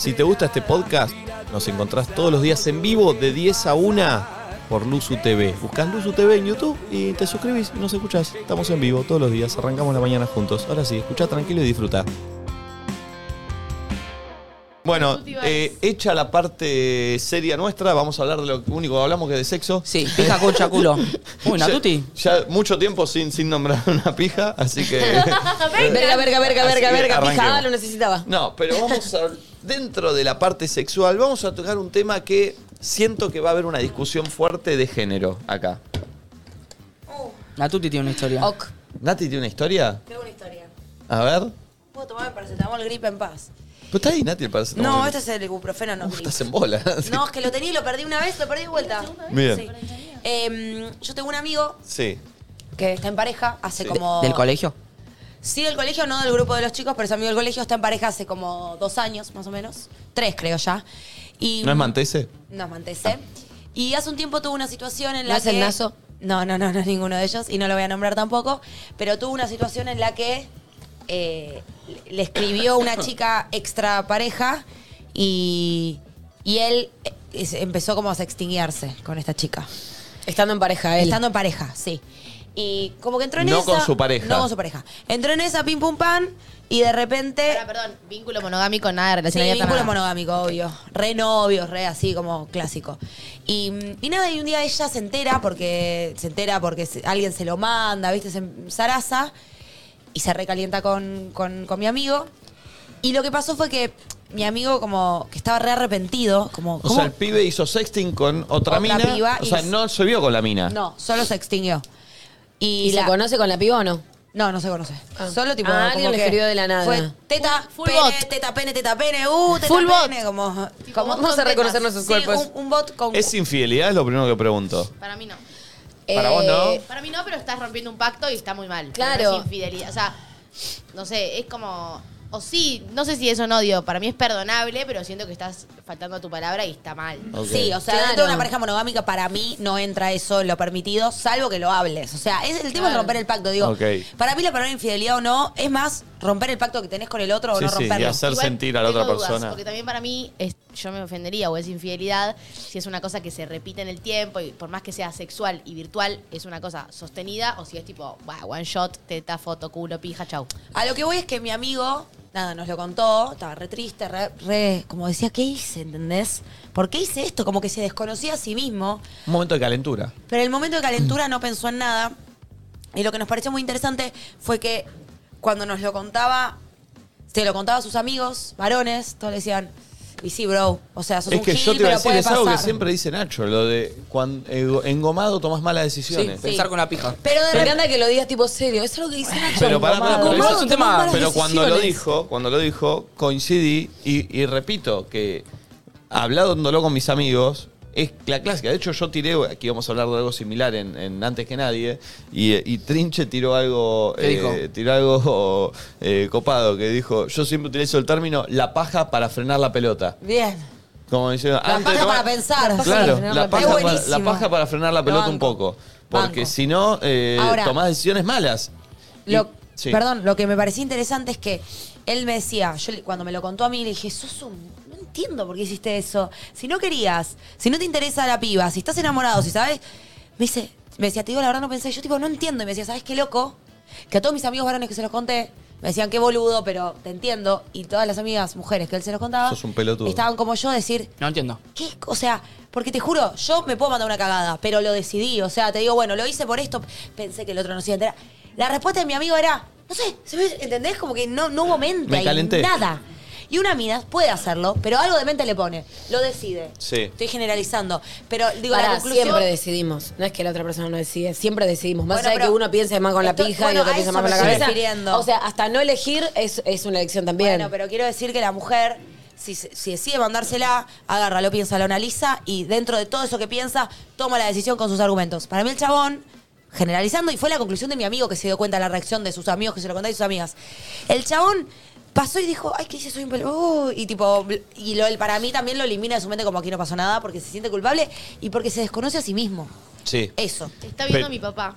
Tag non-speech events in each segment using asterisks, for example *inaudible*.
Si te gusta este podcast, nos encontrás todos los días en vivo de 10 a 1 por Luzu TV. Buscás Luzu TV en YouTube y te suscribís y nos escuchás. Estamos en vivo todos los días, arrancamos la mañana juntos. Ahora sí, escucha tranquilo y disfruta. Bueno, eh, hecha la parte seria nuestra, vamos a hablar de lo único que hablamos que es de sexo. Sí, pija, concha, culo. *laughs* Uy, Ya- Natuti. Ya mucho tiempo sin, sin nombrar una pija, así que. *laughs* Verga, verga, verga, verga, verga. arranquemos. Pijada lo necesitaba. No, pero vamos a. Dentro de la parte sexual, vamos a tocar un tema que siento que va a haber una discusión fuerte de género acá. Natuti tiene una historia. Ok. ¿Nati tiene una historia? Tengo una historia. A ver. ¿Puedo tomar paracetamol gripe en paz? Pues está ahí, Nati, el paracetamol. No, este es el ibuprofeno, no Uf, gripe. estás en bola. No, es que lo tenía y lo perdí una vez, lo perdí de vuelta. Bien. Sí. Em, yo tengo un amigo Sí. que está en pareja hace Sí. como... ¿Del colegio? Sí, del colegio, no del grupo de los chicos, pero es amigo del colegio, está en pareja hace como dos años, más o menos. Tres, creo ya. Y, ¿No es Mantese? No es Mantese. Y hace un tiempo tuvo una situación en la ¿No es que... el Naso? No, no, no, no es ninguno de ellos y no lo voy a nombrar tampoco. Pero tuvo una situación en la que eh, le escribió una *coughs* chica extra pareja y, y él eh, empezó como a sextinguearse con esta chica. Estando en pareja él. Estando en pareja, sí. Y como que entró en No esa... con su pareja. No con su pareja. Entró en esa, pim pum pan, y de repente... Ahora, perdón, vínculo monogámico, nada de Sí, relación abierta, vínculo nada. monogámico, obvio. Re novios, re así como clásico. Y, y nada, y un día ella se entera porque se entera porque se- alguien se lo manda, ¿viste? Se zaraza y se recalienta con, con, con mi amigo. Y lo que pasó fue que mi amigo como que estaba re arrepentido, como... O ¿cómo? sea, el pibe hizo sexting con otra, Otra mina. piba o y- sea, no se vio con la mina. No, solo se extinguió. Y, ¿Y la- se conoce con la piba o no? No, no se conoce. Ah. Solo tipo. Ah, como alguien le escribió de la nada. Fue teta, Full pene, bot. teta, pene, teta, pene, uh, teta, Full bot. pene, como. Tipo, como bot Vamos a con reconocer nuestros Sí, cuerpos. un, un bot con. ¿Es infidelidad? Es lo primero que pregunto. Para mí no. Para vos no. Eh, Para mí no, pero estás rompiendo un pacto y está muy mal. Claro. No es infidelidad. O sea, no sé, es como. O sí, no sé si es un odio. Para mí es perdonable, pero siento que estás faltando a tu palabra y está mal. Sí, o sea, Claro. dentro de una pareja monogámica, para mí no entra eso en lo permitido, salvo que lo hables. O sea, es el tema de Claro. romper el pacto. Digo, Ok. para mí la palabra infidelidad o no es más romper el pacto que tenés con el otro o Sí, no sí, romperlo. y hacer Igual sentir a la tengo otra dudas, persona. Porque también para mí es, yo me ofendería o es infidelidad si es una cosa que se repite en el tiempo y por más que sea sexual y virtual, es una cosa sostenida o si es tipo, "Buah, one shot, teta, foto, culo, pija, chau. A lo que voy es que mi amigo, nada, nos lo contó, estaba re triste, re, re- como decía, ¿qué hice? ¿Entendés? ¿Por qué hice esto? Como que se desconocía a sí mismo. Un momento de calentura. Pero el momento de calentura no pensó en nada. Y lo que nos pareció muy interesante fue que cuando nos lo contaba, se lo contaba a sus amigos, varones, todos le decían, y sí, bro, o sea, sos Es un que gil, yo te iba a pero decir, puede es algo que pasar". siempre dice Nacho, lo de cuando engomado tomas malas Sí, decisiones. pensar con la pija. Pero de Me repente... encanta que lo digas tipo serio. Es algo que dice Nacho. Pero para, para, Engomado. pero, eso- es un tema- pero cuando lo dijo, cuando lo dijo, coincidí y, y repito que hablándolo con mis amigos es la clásica. De hecho, yo tiré, aquí vamos a hablar de algo similar en, en Antes que Nadie, y, y Trinche tiró algo, eh, tiró algo *laughs* eh, copado, que dijo, yo siempre utilizo el término la paja para frenar la pelota. Bien. Como diciendo, La antes paja para pensar. La Claro, para la paja, para, la paja para frenar la Lo pelota un poco. Porque si no, eh, Ahora- tomás decisiones malas. Y- Lo- sí. Perdón, lo que me parecía interesante es que él me decía, yo cuando me lo contó a mí, le dije, sos un... No entiendo por qué hiciste eso. Si no querías, si no te interesa la piba, si estás enamorado, si sabes... Me dice, me decía, te digo la verdad, no pensé. Yo tipo, no entiendo. Y me decía, ¿sabes qué loco? Que a todos mis amigos varones que se los conté, me decían, qué boludo, pero te entiendo. Y todas las amigas mujeres que él se los contaba... Sos un pelotudo. Estaban como yo, decir, No entiendo. ¿Qué? O sea, porque te juro, yo me puedo mandar una cagada, pero lo decidí. O sea, te digo, bueno, lo hice por esto, pensé que el otro no se iba a enterar. La respuesta de mi amigo era, no sé. ¿entendés? Como que no, no hubo mente Me calenté. nada. Y una mina puede hacerlo, pero algo de mente le pone. Lo decide. Sí. Estoy generalizando. Pero digo, la conclusión... siempre decidimos. No es que la otra persona no decide, siempre decidimos. Más Bueno, allá de que uno piense más con la Esto- pija bueno, y otro a piensa más con la estoy cabeza. refiriendo. O sea, hasta no elegir es, es una elección también. Bueno, pero quiero decir que la mujer, si, se- si decide mandársela, agarra, lo piensa, lo analiza y dentro de todo eso que piensa, toma la decisión con sus argumentos. Para mí el chabón, generalizando, y fue la conclusión de mi amigo que se dio cuenta de la reacción de sus amigos, que se lo contaba y sus amigas. El chabón pasó y dijo, ay, ¿qué hice? Soy un peludo. Y tipo, y lo, él para mí también lo elimina de su mente como aquí no pasó nada, porque se siente culpable y porque se desconoce a sí mismo. Sí. Eso. Está viendo Pero- a mi papá.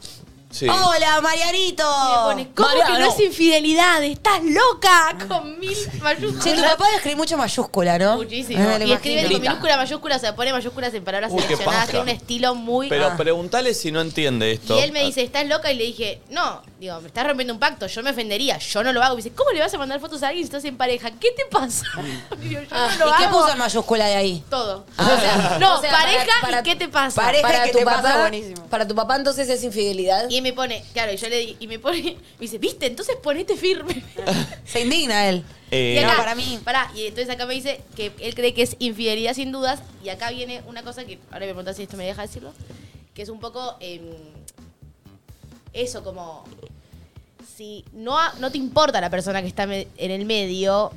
Sí. Hola, Marianito. Me pone, ¿cómo que no es infidelidad? ¡Estás loca! Con mil mayúsculas. Che, tu papá escribe mucho mayúscula, ¿no? Muchísimo. Lo y escribe imagino. con minúscula, mayúscula, o sea, pone mayúsculas en palabras Uy, seleccionadas, tiene un estilo muy... Pero Ah. preguntale si no entiende esto. Y él me dice, ¿estás loca? Y le dije, no, digo, me estás rompiendo un pacto, yo me ofendería, yo no lo hago. Me dice, ¿cómo le vas a mandar fotos a alguien si estás en pareja? ¿Qué te pasa? *laughs* Digo, yo Ah, no lo ¿Y qué puso en mayúscula de ahí? Todo. Ah. O sea, *laughs* no, O sea, pareja para- para- y ¿qué te pasa? pareja Para que tu te pasa, papá, buenísimo. para tu papá entonces es infidelidad. Y me pone, claro, y yo le di, y me pone, *laughs* me dice, ¿viste? Entonces ponete firme. *laughs* Se indigna él. Eh, Y acá, No, para mí. Pará, y entonces acá me dice que él cree que es infidelidad sin dudas. Y acá viene una cosa que ahora me preguntas si esto me deja decirlo. Que es un poco em, eso, como si no, no te importa la persona que está en el medio,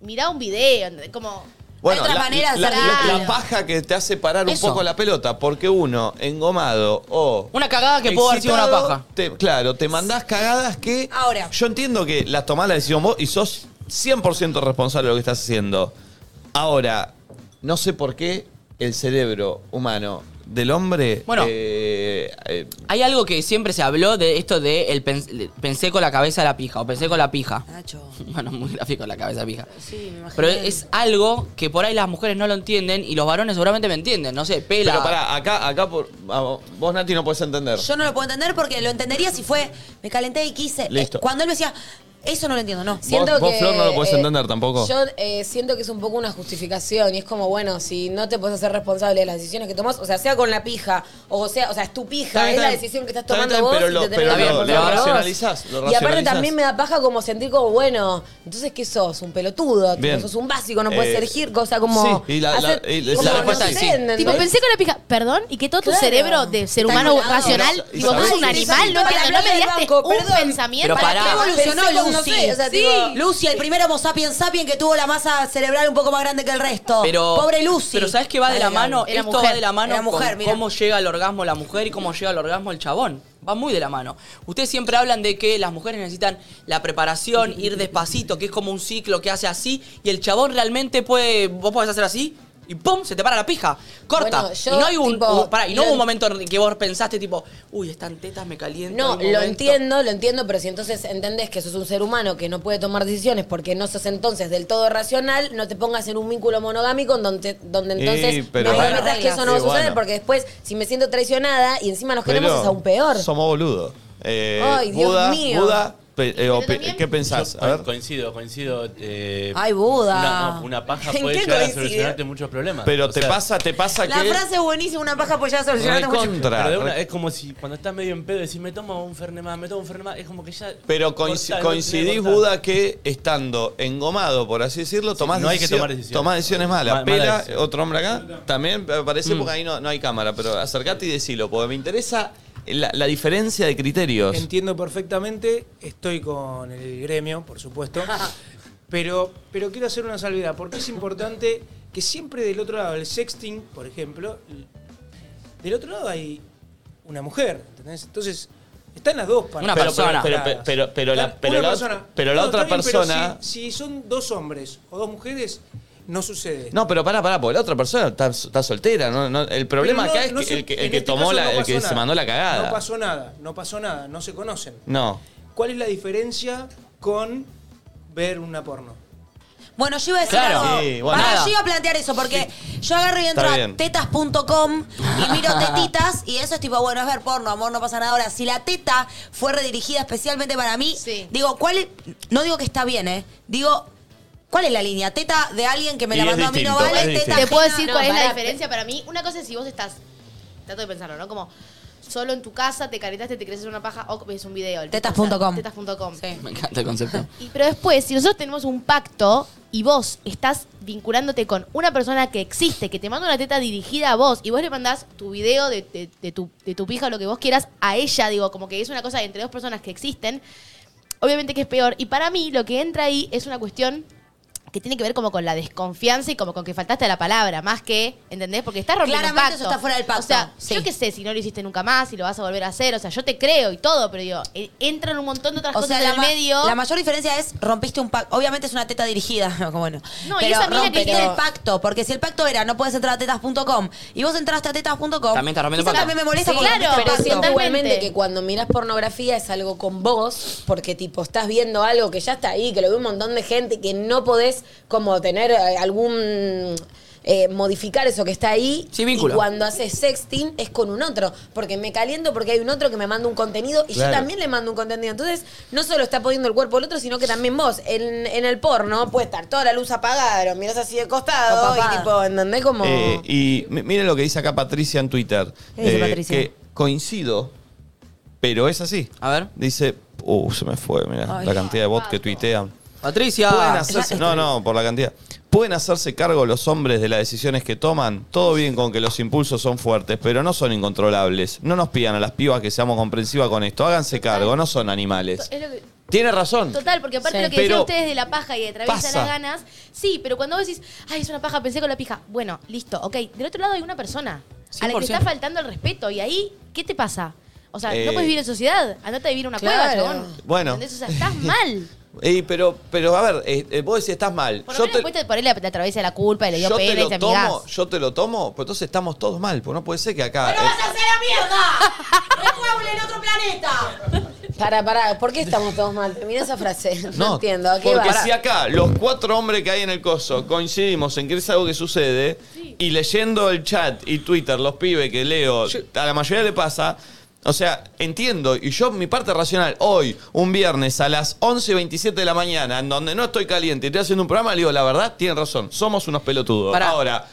mirá un video, como Bueno, Hay otra la, manera de la- hacer la- la paja que te hace parar un poco la pelota, porque uno, engomado o. Una cagada que pudo haber sido una paja. te- claro, te mandás cagadas que. Ahora. Yo entiendo que las tomás la decisión vos y sos 100% responsable de lo que estás haciendo. Ahora, no sé por qué el cerebro humano del hombre. Bueno. eh, eh, Hay algo que siempre se habló de esto de el pensé con la cabeza de la pija o pensé con la pija. Nacho. *laughs* Bueno, muy gráfico la cabeza de pija. Sí, me imagino. Pero es algo que por ahí las mujeres no lo entienden y los varones seguramente me entienden. No sé, pela. pero pará, acá, acá por, a- vos, Nati, no podés entender. Yo no lo puedo entender porque lo entendería si fue, me calenté y quise. Listo. Eh, cuando él me decía, eso no lo entiendo, no. Siento vos, que, Flor, no lo podés eh, entender tampoco. Yo eh, siento que es un poco una justificación y es como, bueno, si no te puedes hacer responsable de las decisiones que tomas, o sea, sea con la pija, o sea, o sea, es tu pija, bien, es está la decisión que estás tomando bien, vos pero y lo- te tenés pero que lo- hacer lo responsable vos. racionalizás, lo Y aparte también me da paja como sentir como, bueno, entonces ¿qué sos? Un pelotudo, tipo, sos un básico, no puedes Eh, elegir cosa como... sí, y la- la- hacer- y la- como, la no respuesta sé, es sí. ¿entendés? Tipo, pensé con la pija, perdón, y que todo tu cerebro de ser Está humano racional, Y tipo, sos un animal, no, entiendo, no me banco, un pensamiento. Pero pará. ¿Qué evolucionó no Lucy? sé, o sea, Sí. tipo- Lucy, el primer Homo sapiens sapiens que tuvo la masa cerebral un poco más grande que el resto. Pero, Pobre Lucy. Pero ¿sabes qué va de la mano? Era Esto mujer. va de la mano Era mujer, con mira. cómo llega al orgasmo la mujer y cómo llega al orgasmo el chabón. Va muy de la mano. Ustedes siempre hablan de que las mujeres necesitan la preparación, ir despacito, que es como un ciclo que hace así, y el chabón realmente puede. Vos podés hacer así. Y ¡pum! Se te para la pija. Corta. Bueno, yo, y no hay un. tipo, un- pará, y no lo- hubo un momento en que vos pensaste, tipo, uy, están tetas, me calientan. No, un lo momento". entiendo, lo entiendo, pero si entonces entendés que sos un ser humano que no puede tomar decisiones porque no sos entonces del todo racional, no te pongas en un vínculo monogámico en donde, donde entonces Y, pero me bueno. prometas que eso no va a suceder bueno. porque después si me siento traicionada y encima nos queremos Pero es aún peor. Somos boludos. Eh, Ay, Dios Buda, mío. Buda, pe- eh, o pe- ¿qué pensás? Yo A ver. co- coincido, coincido. eh, Ay, Buda. Una, no, una paja *laughs* ¿En puede qué llegar a solucionarte muchos problemas. Pero O te sea, pasa, te pasa La que. frase es buenísima, una paja ya solucionaste mucho. Recontra. Pero de una, es como si cuando estás medio en pedo decís, me tomo un fernet más, me tomo un fernet más, es como que ya... Pero coinci- cortá, no coincidís. Buda, que estando engomado, por así decirlo, tomás, no hay que tomar decisiones. tomás decisiones malas. Ma- mala Pela, decisión. otro hombre acá, también me parece Mm. porque ahí no, no hay cámara, pero acercate y decilo, porque me interesa la, la diferencia de criterios. Entiendo perfectamente, estoy con el gremio, por supuesto, *laughs* pero, pero quiero hacer una salvedad, porque es importante que siempre del otro lado, el sexting, por ejemplo, del otro lado hay una mujer, ¿entendés? Entonces, están las dos partes. Una Pero- persona. pero- pero- pero- pero la- pero la- persona. pero la No, otra bien, persona- si, si son dos hombres o dos mujeres, no sucede. No, pero pará, pará, porque la otra persona está, está soltera. ¿no? No, el problema no- acá es no que se- el que, el en que este tomó la, no el que se nada. mandó la cagada. No pasó nada, no pasó nada, no se conocen. No. ¿Cuál es la diferencia con ver una porno? Bueno, yo iba a decir Claro. algo. Sí, bueno. Yo iba a plantear eso porque yo agarro y entro a tetas.com y miro tetitas y eso es tipo, bueno, es ver porno, amor, no pasa nada. Ahora, si la teta fue redirigida especialmente para mí, Sí. digo, ¿cuál es? No digo que está bien, ¿eh? Digo, ¿cuál es la línea? Teta de alguien que me Y la es mandó a mí no distinto, es vale, distinto. teta Te puedo ajena- decir No, cuál es la pará, diferencia para mí. Una cosa es si vos estás, trato de pensarlo, ¿no? Como solo en tu casa, te caretaste, te hacer una paja o ves un video. el Tetas.com. Tetas.com. Sí. Me encanta el concepto. *laughs* Y, pero después, si nosotros tenemos un pacto y vos estás vinculándote con una persona que existe, que te manda una teta dirigida a vos y vos le mandás tu video de, de- de tu, de tu pija o lo que vos quieras a ella, digo, como que es una cosa entre dos personas que existen, obviamente que es peor. Y para mí lo que entra ahí es una cuestión que tiene que ver como con la desconfianza y como con que faltaste a la palabra, más que, ¿entendés? Porque estás rompiendo un Claramente pacto. eso está fuera del pacto, O sea, sí. yo qué sé si no lo hiciste nunca más, si lo vas a volver a hacer, o sea, yo te creo y todo, pero digo, eh, entran un montón de otras O cosas sea, la, del ma- medio. la mayor diferencia es rompiste un pacto. Obviamente es una teta dirigida, *laughs* como bueno. No, y pero esa mina que rompiste el pacto, porque si el pacto era no puedes entrar a tetas.com y vos entraste a tetas.com, También está rompiendo eso pacto. también me molesta Sí, porque claro, rompiste el Pero pacto. siento igualmente que cuando miras pornografía es algo con vos, porque tipo estás viendo algo que ya está ahí, que lo ve un montón de gente, que no podés como tener eh, algún eh, modificar eso que está ahí. Sí, vínculo. Y cuando haces sexting es con un otro, porque me caliento porque hay un otro que me manda un contenido y Claro. yo también le mando un contenido. Entonces, no solo está poniendo el cuerpo del otro, sino que también vos. En, en el porno puede estar toda la luz apagada, lo mirás así de costado O papada. y tipo, ¿entendés? Como... Eh, y mi- miren lo que dice acá Patricia en Twitter. ¿Qué dice Eh, Patricia? Que coincido, pero es así. A ver. Dice, uh, se me fue, mira, la cantidad de bots que tuitean. Patricia. Pueden hacerse, no, no, por la cantidad. Pueden hacerse cargo los hombres de las decisiones que toman. Todo bien con que los impulsos son fuertes, pero no son incontrolables. No nos pidan a las pibas que seamos comprensivas con esto. Háganse cargo, no son animales. Es lo que- Tiene razón. Total, porque aparte Sí. lo que Pero decían ustedes de la paja y de atravesar pasa. las ganas, sí, pero cuando vos decís, ay, es una paja, pensé con la pija, bueno, listo, ok. Del otro lado hay una persona a la que 100%. te está faltando el respeto y ahí, ¿qué te pasa? O sea, Eh. no puedes vivir en sociedad, andate a vivir en una Claro. cueva, chabón. Bueno. ¿Entendés? O sea, estás *laughs* mal. Ey, pero, pero a ver, eh, eh, vos decís estás mal. Por lo Yo menos te, después te, por ahí le, atraviesa la culpa y le dio yo te pena y lo te tomo, amigás. yo te lo tomo, pues entonces estamos todos mal, pues no puede ser que acá. eh, a hacer la mierda! ¡Rejueble en otro planeta! Para, para, ¿por qué estamos todos mal? Mira esa frase. No, entiendo. ¿A qué porque va? si acá los cuatro hombres que hay en el coso coincidimos en que es algo que sucede y leyendo el chat y Twitter, los pibes que leo, a la mayoría le pasa. O sea, entiendo, y yo mi parte racional, hoy, un viernes a las 11 y 27 de la mañana, en donde no estoy caliente y estoy haciendo un programa, le digo, la verdad, tienen razón, somos unos pelotudos. Pará. Ahora,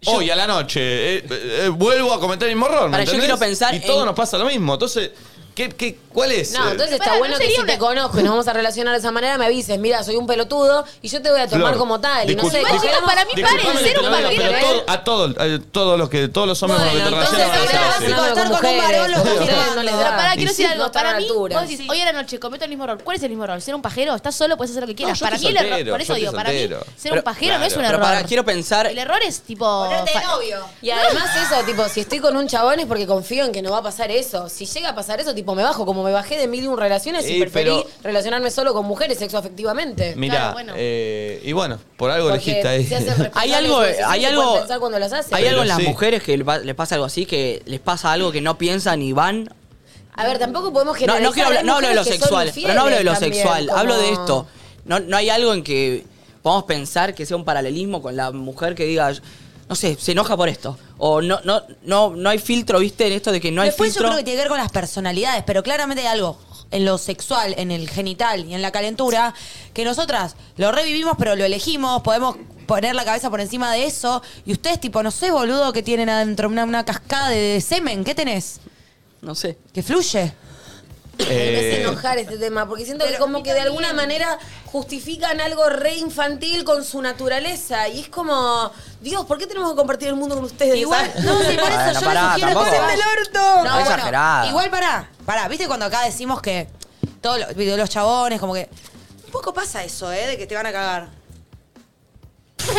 Yo- hoy a la noche, eh, eh, vuelvo a cometer el mismo error, ¿me Pará, yo entendés? quiero pensar Y todo en- nos pasa lo mismo. Entonces, ¿qué, qué, ¿cuál es? No, Eh, entonces Pará, está ¿no bueno que sería si te una- conozco y nos vamos a relacionar de esa manera, me avises, mira, soy un pelotudo y yo te voy a tomar Flor, como tal. Y no sé, Igual, chicos, para mí Disculpame paren, que ser te un lo diga, pajero, pero ¿eh? todo- a todos, eh, todos los que todos los hombres con los que te Bueno, relacionas entonces, a así. con un no les Pero da. pará, Y quiero sí. decir algo. No Para a mí, altura. vos decís, hoy a la noche cometo el mismo error. ¿Cuál es el mismo error? ¿Ser un pajero? Estás solo, puedes hacer lo que quieras. yo para estoy mí el error, soltero, por yo eso estoy digo, para mí, soltero. ser Pero- un pajero no es un. Pero error. pará, quiero pensar. El error es tipo. Ponerte de fa- novio. Y además eso, tipo, si estoy con un chabón es porque confío en que no va a pasar eso. Si llega a pasar eso, tipo, me bajo como me bajé de mil y un relaciones y preferí pero- relacionarme solo con mujeres sexoafectivamente. Mirá, Claro, bueno. eh, y bueno, por algo Porque elegiste ahí. se hacen responsables *laughs* Hay algo- de sus decisiones hay y algo- pueden pensar cuando las hacen. Hay Pero algo en las sí. mujeres que le pa- les pasa algo así, que les pasa algo que no piensan y van. A ver, tampoco podemos No, generalizar. no, quiero hablar- Hay no hablo de lo mujeres que son sexual, pero no hablo de lo infieles sexual, también, hablo de como- esto. No, no hay algo en que podamos pensar que sea un paralelismo con la mujer que diga, no sé, se enoja por esto. O no, no, no, no hay filtro, viste, en esto de que no hay Después filtro. yo creo que tiene que ver con las personalidades, pero claramente hay algo en lo sexual, en el genital y en la calentura, que nosotras lo revivimos, pero lo elegimos, podemos poner la cabeza por encima de eso, y ustedes tipo, no sé, boludo, que tienen adentro una, una cascada de, de semen, ¿qué tenés? No sé. Que fluye. *laughs* Me hace Eh, enojar este tema, porque siento que como que de alguna manera justifican algo re infantil con su naturaleza. Y es como, Dios, ¿por qué tenemos que compartir el mundo con ustedes? Igual, *laughs* no, sí, por eso Bueno, yo pará, les sugiero tampoco. que se el orto. No, exagerada. Igual pará, pará, ¿viste cuando acá decimos que todos los, video- los chabones, como que. Un poco pasa eso, ¿eh? De que te van a cagar. *laughs*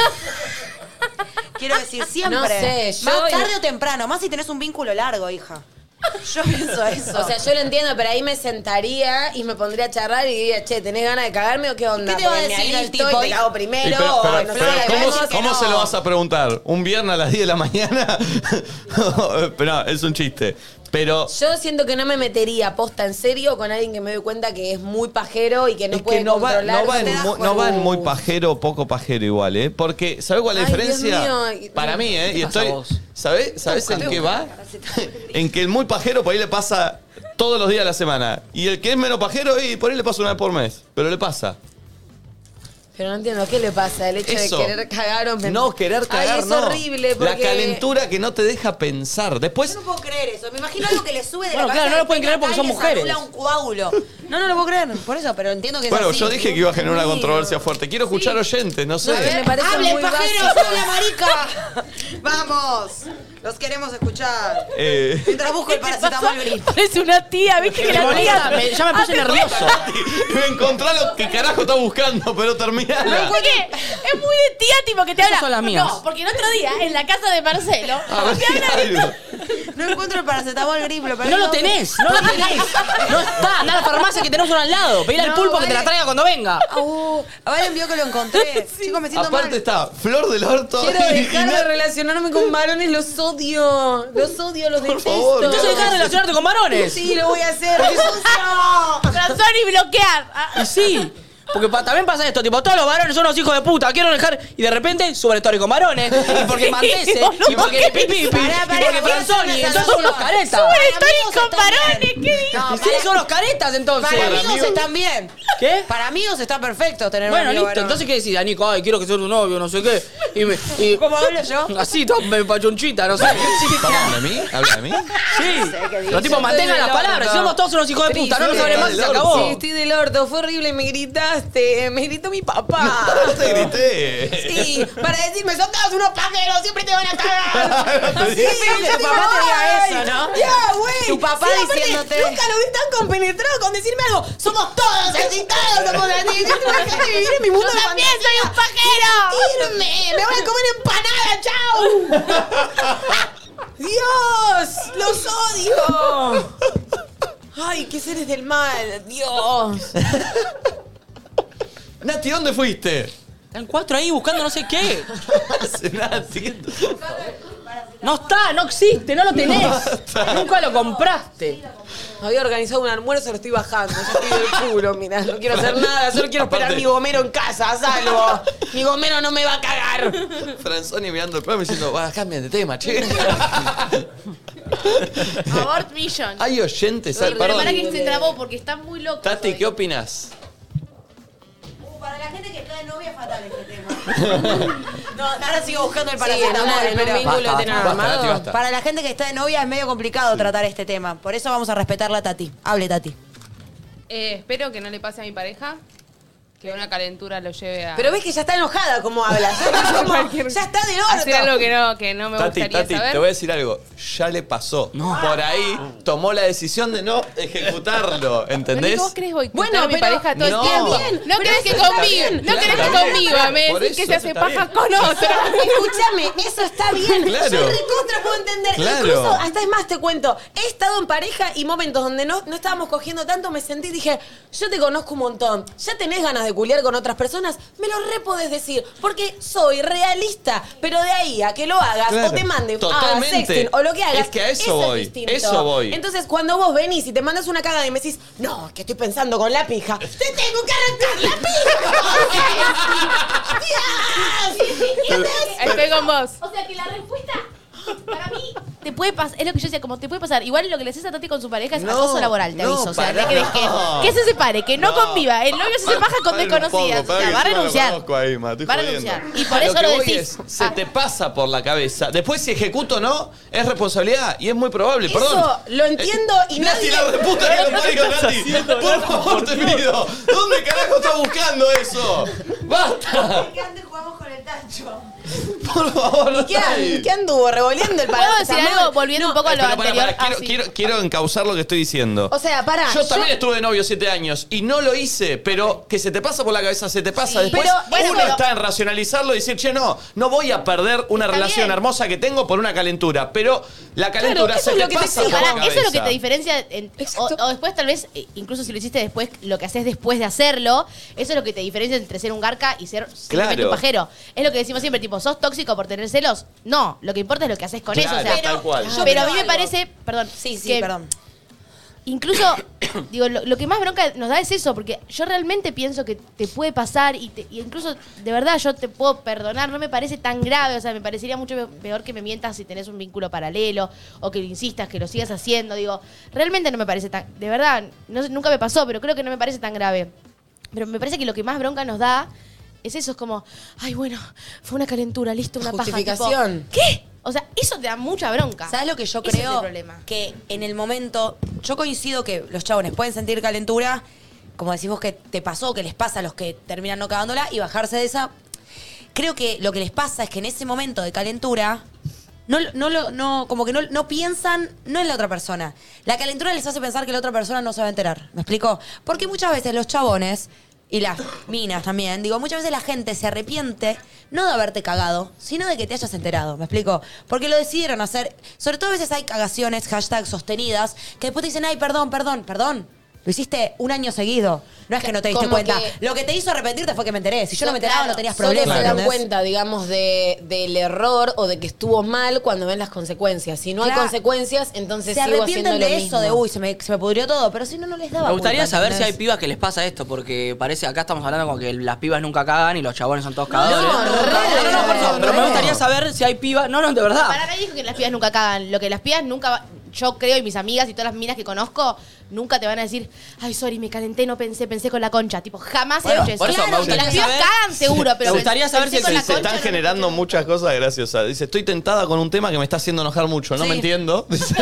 Quiero decir, siempre. No sé, yo- Más tarde o temprano, más si tenés un vínculo largo, hija. *laughs* Yo pienso eso. O sea, yo lo entiendo, pero ahí me sentaría y me pondría a charlar y diría, che, ¿tenés ganas de cagarme o qué onda? ¿Qué te va a Porque decir el tipo? Y te cago y primero. pero- o pero- no sé, pero ¿cómo, cómo no. se lo vas a preguntar? ¿Un viernes a las 10 de la mañana? *laughs* pero no, es un chiste. Pero Yo siento que no me metería posta en serio con alguien que me doy cuenta que es muy pajero y que no es puede que no va, controlar. no, va te en, das mu- no va en muy pajero o poco pajero igual, ¿eh? Porque, ¿sabes cuál es la diferencia? Dios mío. Para mí, ¿eh? ¿Qué Y estoy. ¿Sabes ¿sabes en qué va? *laughs* en que el muy pajero por ahí le pasa todos los días de la semana. Y el que es menos pajero, y por ahí le pasa una vez por mes. Pero le pasa. Pero no entiendo, ¿qué le pasa? El hecho Eso. de querer cagar o No, querer cagar, Ay, es no. horrible porque... La calentura que no te deja pensar. Después. Yo no puedo creer eso. Me imagino algo que le sube de Bueno, la claro, cabeza no lo de pueden creer porque son mujeres. un coágulo. No, no lo puedo creer. Por eso, pero entiendo que es Bueno, así. yo dije que iba a generar una controversia fuerte. Quiero escuchar oyentes, no sé. No, me parece ¡Hable, muy pajero! básico. ¡Habla, marica! *laughs* Vamos. Los queremos escuchar. Eh, Mientras busco el paracetamol gris. Parece una tía, viste que la tía. me- ya me puse nervioso. *laughs* me encontrá lo que carajo está buscando, pero terminala. Porque es muy de tía, tipo, que te Esas habla. son las mías. No, porque el otro día, en la casa de Marcelo, te habla algo. No encuentro el paracetamol gris, perdí. No lo tenés, no lo tenés. No está, anda a la farmacia que tenemos uno al lado. Pedile al No, pulpo que te la vale. traiga cuando venga. Uh, a ver, envió que lo encontré. Chicos, me siento Aparte mal. está Flor del Orto. Quiero y- y dejar de Nat- relacionarme con varones, los odio. Los odio, los detesto. favor, Entonces dejá de relacionarte con varones. Sí, lo voy a hacer. *laughs* ¡Qué sucio! Transar y bloquear. Ah, Y sí. Porque pa- también pasa esto, tipo, todos los varones son unos hijos de puta, quiero dejar. Y de repente suben story con varones. Y *laughs* porque Sí, Mantese, boludo, y porque ¿qué Pipi, y Pará, pará, porque voy a hacer Franzoni. una Entonces son unos salvación. caretas. Stories amigos con bien. varones, ¿qué dices? No, Y sí, son unos caretas entonces. Para amigos están bien. ¿Qué? Para amigos está perfecto tener un Bueno, amigo listo. varón. Entonces, ¿qué decís, Nico? Ay, quiero que sea tu novio, no sé qué. Y me. Y, *laughs* ¿Cómo hablo yo? *laughs* Así, todo me pachonchita, no sé. ¿Habla de mí? ¿Habla de mí? Sí. Los tipos mantengan las palabras. Si somos todos unos hijos de puta, no nos hablemos más y se acabó. Sí, estoy del orto. Fue horrible. Me gritaste. Me gritó mi papá. *laughs* No te grité. Sí, para decirme, son todos unos pajeros, siempre te van a cagar. *laughs* Sí, tu papá te diga "Ay, eso, ¿no?" Ya, güey. Tu papá Sí, aparte, diciéndote- Nunca lo vi tan compenetrado con decirme algo. Somos todos excitados, somos así. Yo tengo que dejar de vivir en mi mundo Yo de también fantasía. soy un pajero. Irme, me voy a comer empanada, chao. *laughs* Dios, los odio. Ay, qué seres del mal, Dios. Nati, ¿dónde fuiste? Están cuatro ahí buscando no sé qué. Hace nada, siguiente. No está, no existe, no lo tenés. Nunca lo compraste. Había organizado un almuerzo, lo estoy bajando. Ya estoy del culo, mira. No quiero hacer nada, solo quiero esperar Aparte- mi gomero en casa, a salvo. Mi gomero no me va a cagar. Franzoni mirando el programa diciendo, va, cambien de tema, che. Abort Mission. Hay oyentes, ¿sabes? Pero perdón. para que se trabó porque está muy loco. Tati, ¿qué opinas? Para la gente que está de novia es fatal este tema. *laughs* no, ahora sigo buscando el Sí, en, paracetamol. una- en un pero- vínculo Basta, basta, armado. Nati, basta. Para la gente que está de novia es medio complicado tratar este tema. Por eso vamos a respetarla a Tati. Hable, Tati. Eh, espero que no le pase a mi pareja que una calentura lo lleve a Pero ves que ya está enojada como habla. Ya está, *laughs* como- Cualquier- ya está del hacer algo que no, que no me Tati, gustaría Tati, saber. te voy a decir algo. Ya le pasó. Por ahí tomó la decisión de no ejecutarlo, Pero ¿entendés? ¿Vos querés boicotear Bueno, a mi pero- pareja todo No. el tiempo? Está bien, no pero querés que eso está conmigo, bien. no Claro, querés que está bien. conmigo, me Por decís que eso, se hace está paja bien. con otra. *laughs* Escúchame, eso está *laughs* bien. Claro. Yo recontra puedo entender. Claro. Incluso, hasta es más, te cuento. He estado en pareja y momentos donde no, no estábamos cogiendo tanto, me sentí y dije, yo te conozco un montón. Ya tenés ganas de culiar con otras personas, me lo re podés decir. Porque soy realista. Pero de ahí a que lo hagas Claro. o te manden a Totalmente. sexting o lo que hagas. Es que a eso es voy, distinto. eso voy. Entonces, cuando vos venís y te mandas una cagada y me decís, no, que estoy pensando con la pija, te tengo que arrancar la pija. *laughs* *laughs* ¡Dios! Estoy con vos. O sea que la respuesta para mí te puede pasar, es lo que yo decía, como te puede pasar. Igual lo que le haces a Tati con su pareja es No, acoso laboral, te no, aviso. O sea, pará, de que, no. que, que se separe, que no, No. conviva. El novio se sepaja con desconocidas. o sea, va a no lo renunciar. conozco ahí, ma, estoy va a jodiendo. renunciar. Y por A eso lo que lo voy decís. es, se Ah. te pasa por la cabeza. Después, si ejecuto o no, es responsabilidad. Y es muy probable, perdón. Eso lo entiendo y Nati, nadie... la reputa que lo parió, Nati. Por favor, te pido. ¿Dónde carajo estás buscando eso? ¡Basta! Que antes jugamos con el tacho. *laughs* Por favor, no ¿Qué, está an- ahí. qué anduvo revoleando el ¿Puedo decir paracetamol? algo? Volviendo un poco a lo Pero, pará, anterior. pará, quiero, Ah, sí. quiero, quiero encauzar lo que estoy diciendo. O sea, pará. yo también estuve de novio siete años y no lo hice, pero que se te pasa por la cabeza, se te pasa. Sí. Después Pero, bueno, uno pero- está en racionalizarlo y decir, che, no, no voy a perder una Está relación bien. hermosa que tengo por una calentura. Pero la calentura eso se es te lo que te pasa por la Pará, cabeza. eso es lo que te diferencia. en- o, después, tal vez, eh, incluso si lo hiciste después, lo que haces después de hacerlo, eso es lo que te diferencia entre ser un garca y ser simplemente Claro. un pajero. Es lo que decimos siempre, tipo, ¿sos tóxico por tener celos? No, lo que importa es lo que haces con Claro, eso. O sea, tal cual. Pero, Yo pero a mí me parece, perdón, Sí, sí, que perdón. Incluso, *coughs* digo, lo, lo que más bronca nos da es eso, porque yo realmente pienso que te puede pasar y, te- y incluso, de verdad, yo te puedo perdonar, no me parece tan grave, o sea, me parecería mucho pe- peor que me mientas si tenés un vínculo paralelo o que lo insistas, que lo sigas haciendo, digo, realmente no me parece tan, de verdad, no sé, nunca me pasó, pero creo que no me parece tan grave. Pero me parece que lo que más bronca nos da es eso, es como, ay, bueno, fue una calentura, listo, una paja. tipo, Justificación. ¿Qué? O sea, eso te da mucha bronca. ¿Sabes lo que yo Ese es creo? el problema. Que en el momento, yo coincido que los chabones pueden sentir calentura, como decimos que te pasó, que les pasa a los que terminan no cagándola y bajarse de esa. Creo que lo que les pasa es que en ese momento de calentura no, no, lo- no, como que no, no piensan, no en la otra persona. La calentura les hace pensar que la otra persona no se va a enterar. ¿Me explico? Porque muchas veces los chabones y las minas también, digo, muchas veces la gente se arrepiente no de haberte cagado, sino de que te hayas enterado. ¿Me explico? Porque lo decidieron hacer. Sobre todo a veces hay cagaciones, hashtags sostenidas, que después te dicen, ay, perdón, perdón, perdón. Lo hiciste un año seguido. No es que no te diste Como cuenta. que- Lo que te hizo arrepentirte fue que me enteré. Si yo no me enteraba, Claro, no tenías solo problema. se dan ¿entendés? cuenta, digamos, de, del error o de que estuvo mal cuando ven las consecuencias. Si no Claro. hay consecuencias, entonces se sigo arrepienten haciendo de lo eso, mismo. de uy, se me, se me pudrió todo, pero si no, no les daba Me gustaría culpa, saber si hay ¿entendés? pibas que les pasa esto, porque parece acá estamos hablando como que las pibas nunca cagan y los chabones son todos cagadores. no, no, no, no, por eso, pero me gustaría saber si hay pibas. No, no, de verdad. Para nadie dijo que las pibas nunca cagan. Lo que las pibas nunca. va- Yo creo, y mis amigas y todas las minas que conozco, nunca te van a decir, ay, sorry, me calenté, no pensé, pensé con la concha. Tipo, jamás Bueno, he hecho eso. por eso me gustaría las pibas saber- cagan seguro, pero Me gustaría saber si con la se concha, están no generando muchas cosas graciosas. Dice, estoy tentada con un tema que me está haciendo enojar mucho, no Sí. me entiendo. Dice-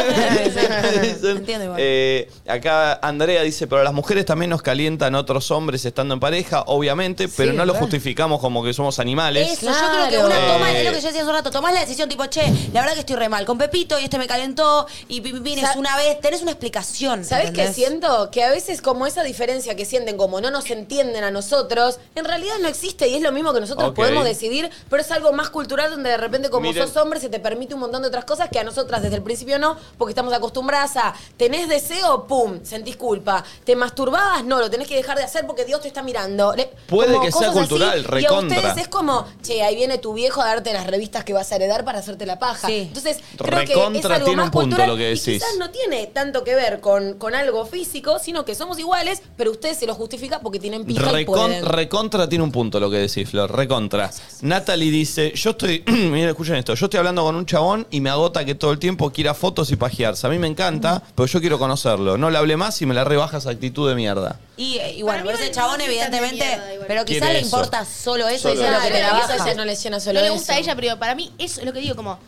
Dicen, Entiendo igual. eh, acá Andrea dice, pero las mujeres también nos calientan otros hombres estando en pareja, obviamente, pero no lo justificamos como que somos animales. Eso, yo creo que una Claro. toma, es lo Eh. que yo decía hace un rato, tomás la decisión tipo, che, la verdad que estoy re mal con Pepito y este me calentó y Sa- una vez, tenés una explicación. ¿Sabes qué siento? Que a veces como esa diferencia que sienten como no nos entienden a nosotros, en realidad no existe y es lo mismo que nosotros podemos decidir, pero es algo más cultural donde de repente como Miren. sos hombre se te permite un montón de otras cosas que a nosotras desde el principio no, porque estamos acostumbradas a, tenés deseo, pum, sentís culpa, te masturbabas, no, lo tenés que dejar de hacer porque Dios te está mirando. Le- Puede como que sea cosas así, cultural, Y a recontra. ustedes es como, che, ahí viene tu viejo a darte las revistas que vas a heredar para hacerte la paja. Sí. Entonces, creo que es Recontra algo tiene más un punto cultural lo que y quizás no tiene tanto que ver con, con algo físico, sino que somos iguales, pero ustedes se lo justifican porque tienen pija y Recon- pueden. recontra tiene un punto lo que decís, Flor. Recontra. Natalie dice: Yo estoy. *clears throat* Miren, escuchen esto. Yo estoy hablando con un chabón y me agota que todo el tiempo quiera fotos y pajearse. A mí me encanta, pero yo quiero conocerlo. No le hablé más y me la rebaja esa actitud de mierda. Y, eh, y bueno, Para mí pero ese no- chabón de evidentemente, mierda, igual. pero quizás Quiere le eso. importa solo eso Solo y eso es lo que te la baja. no le llena solo No le gusta a ella, pero para mí eso es lo que digo, como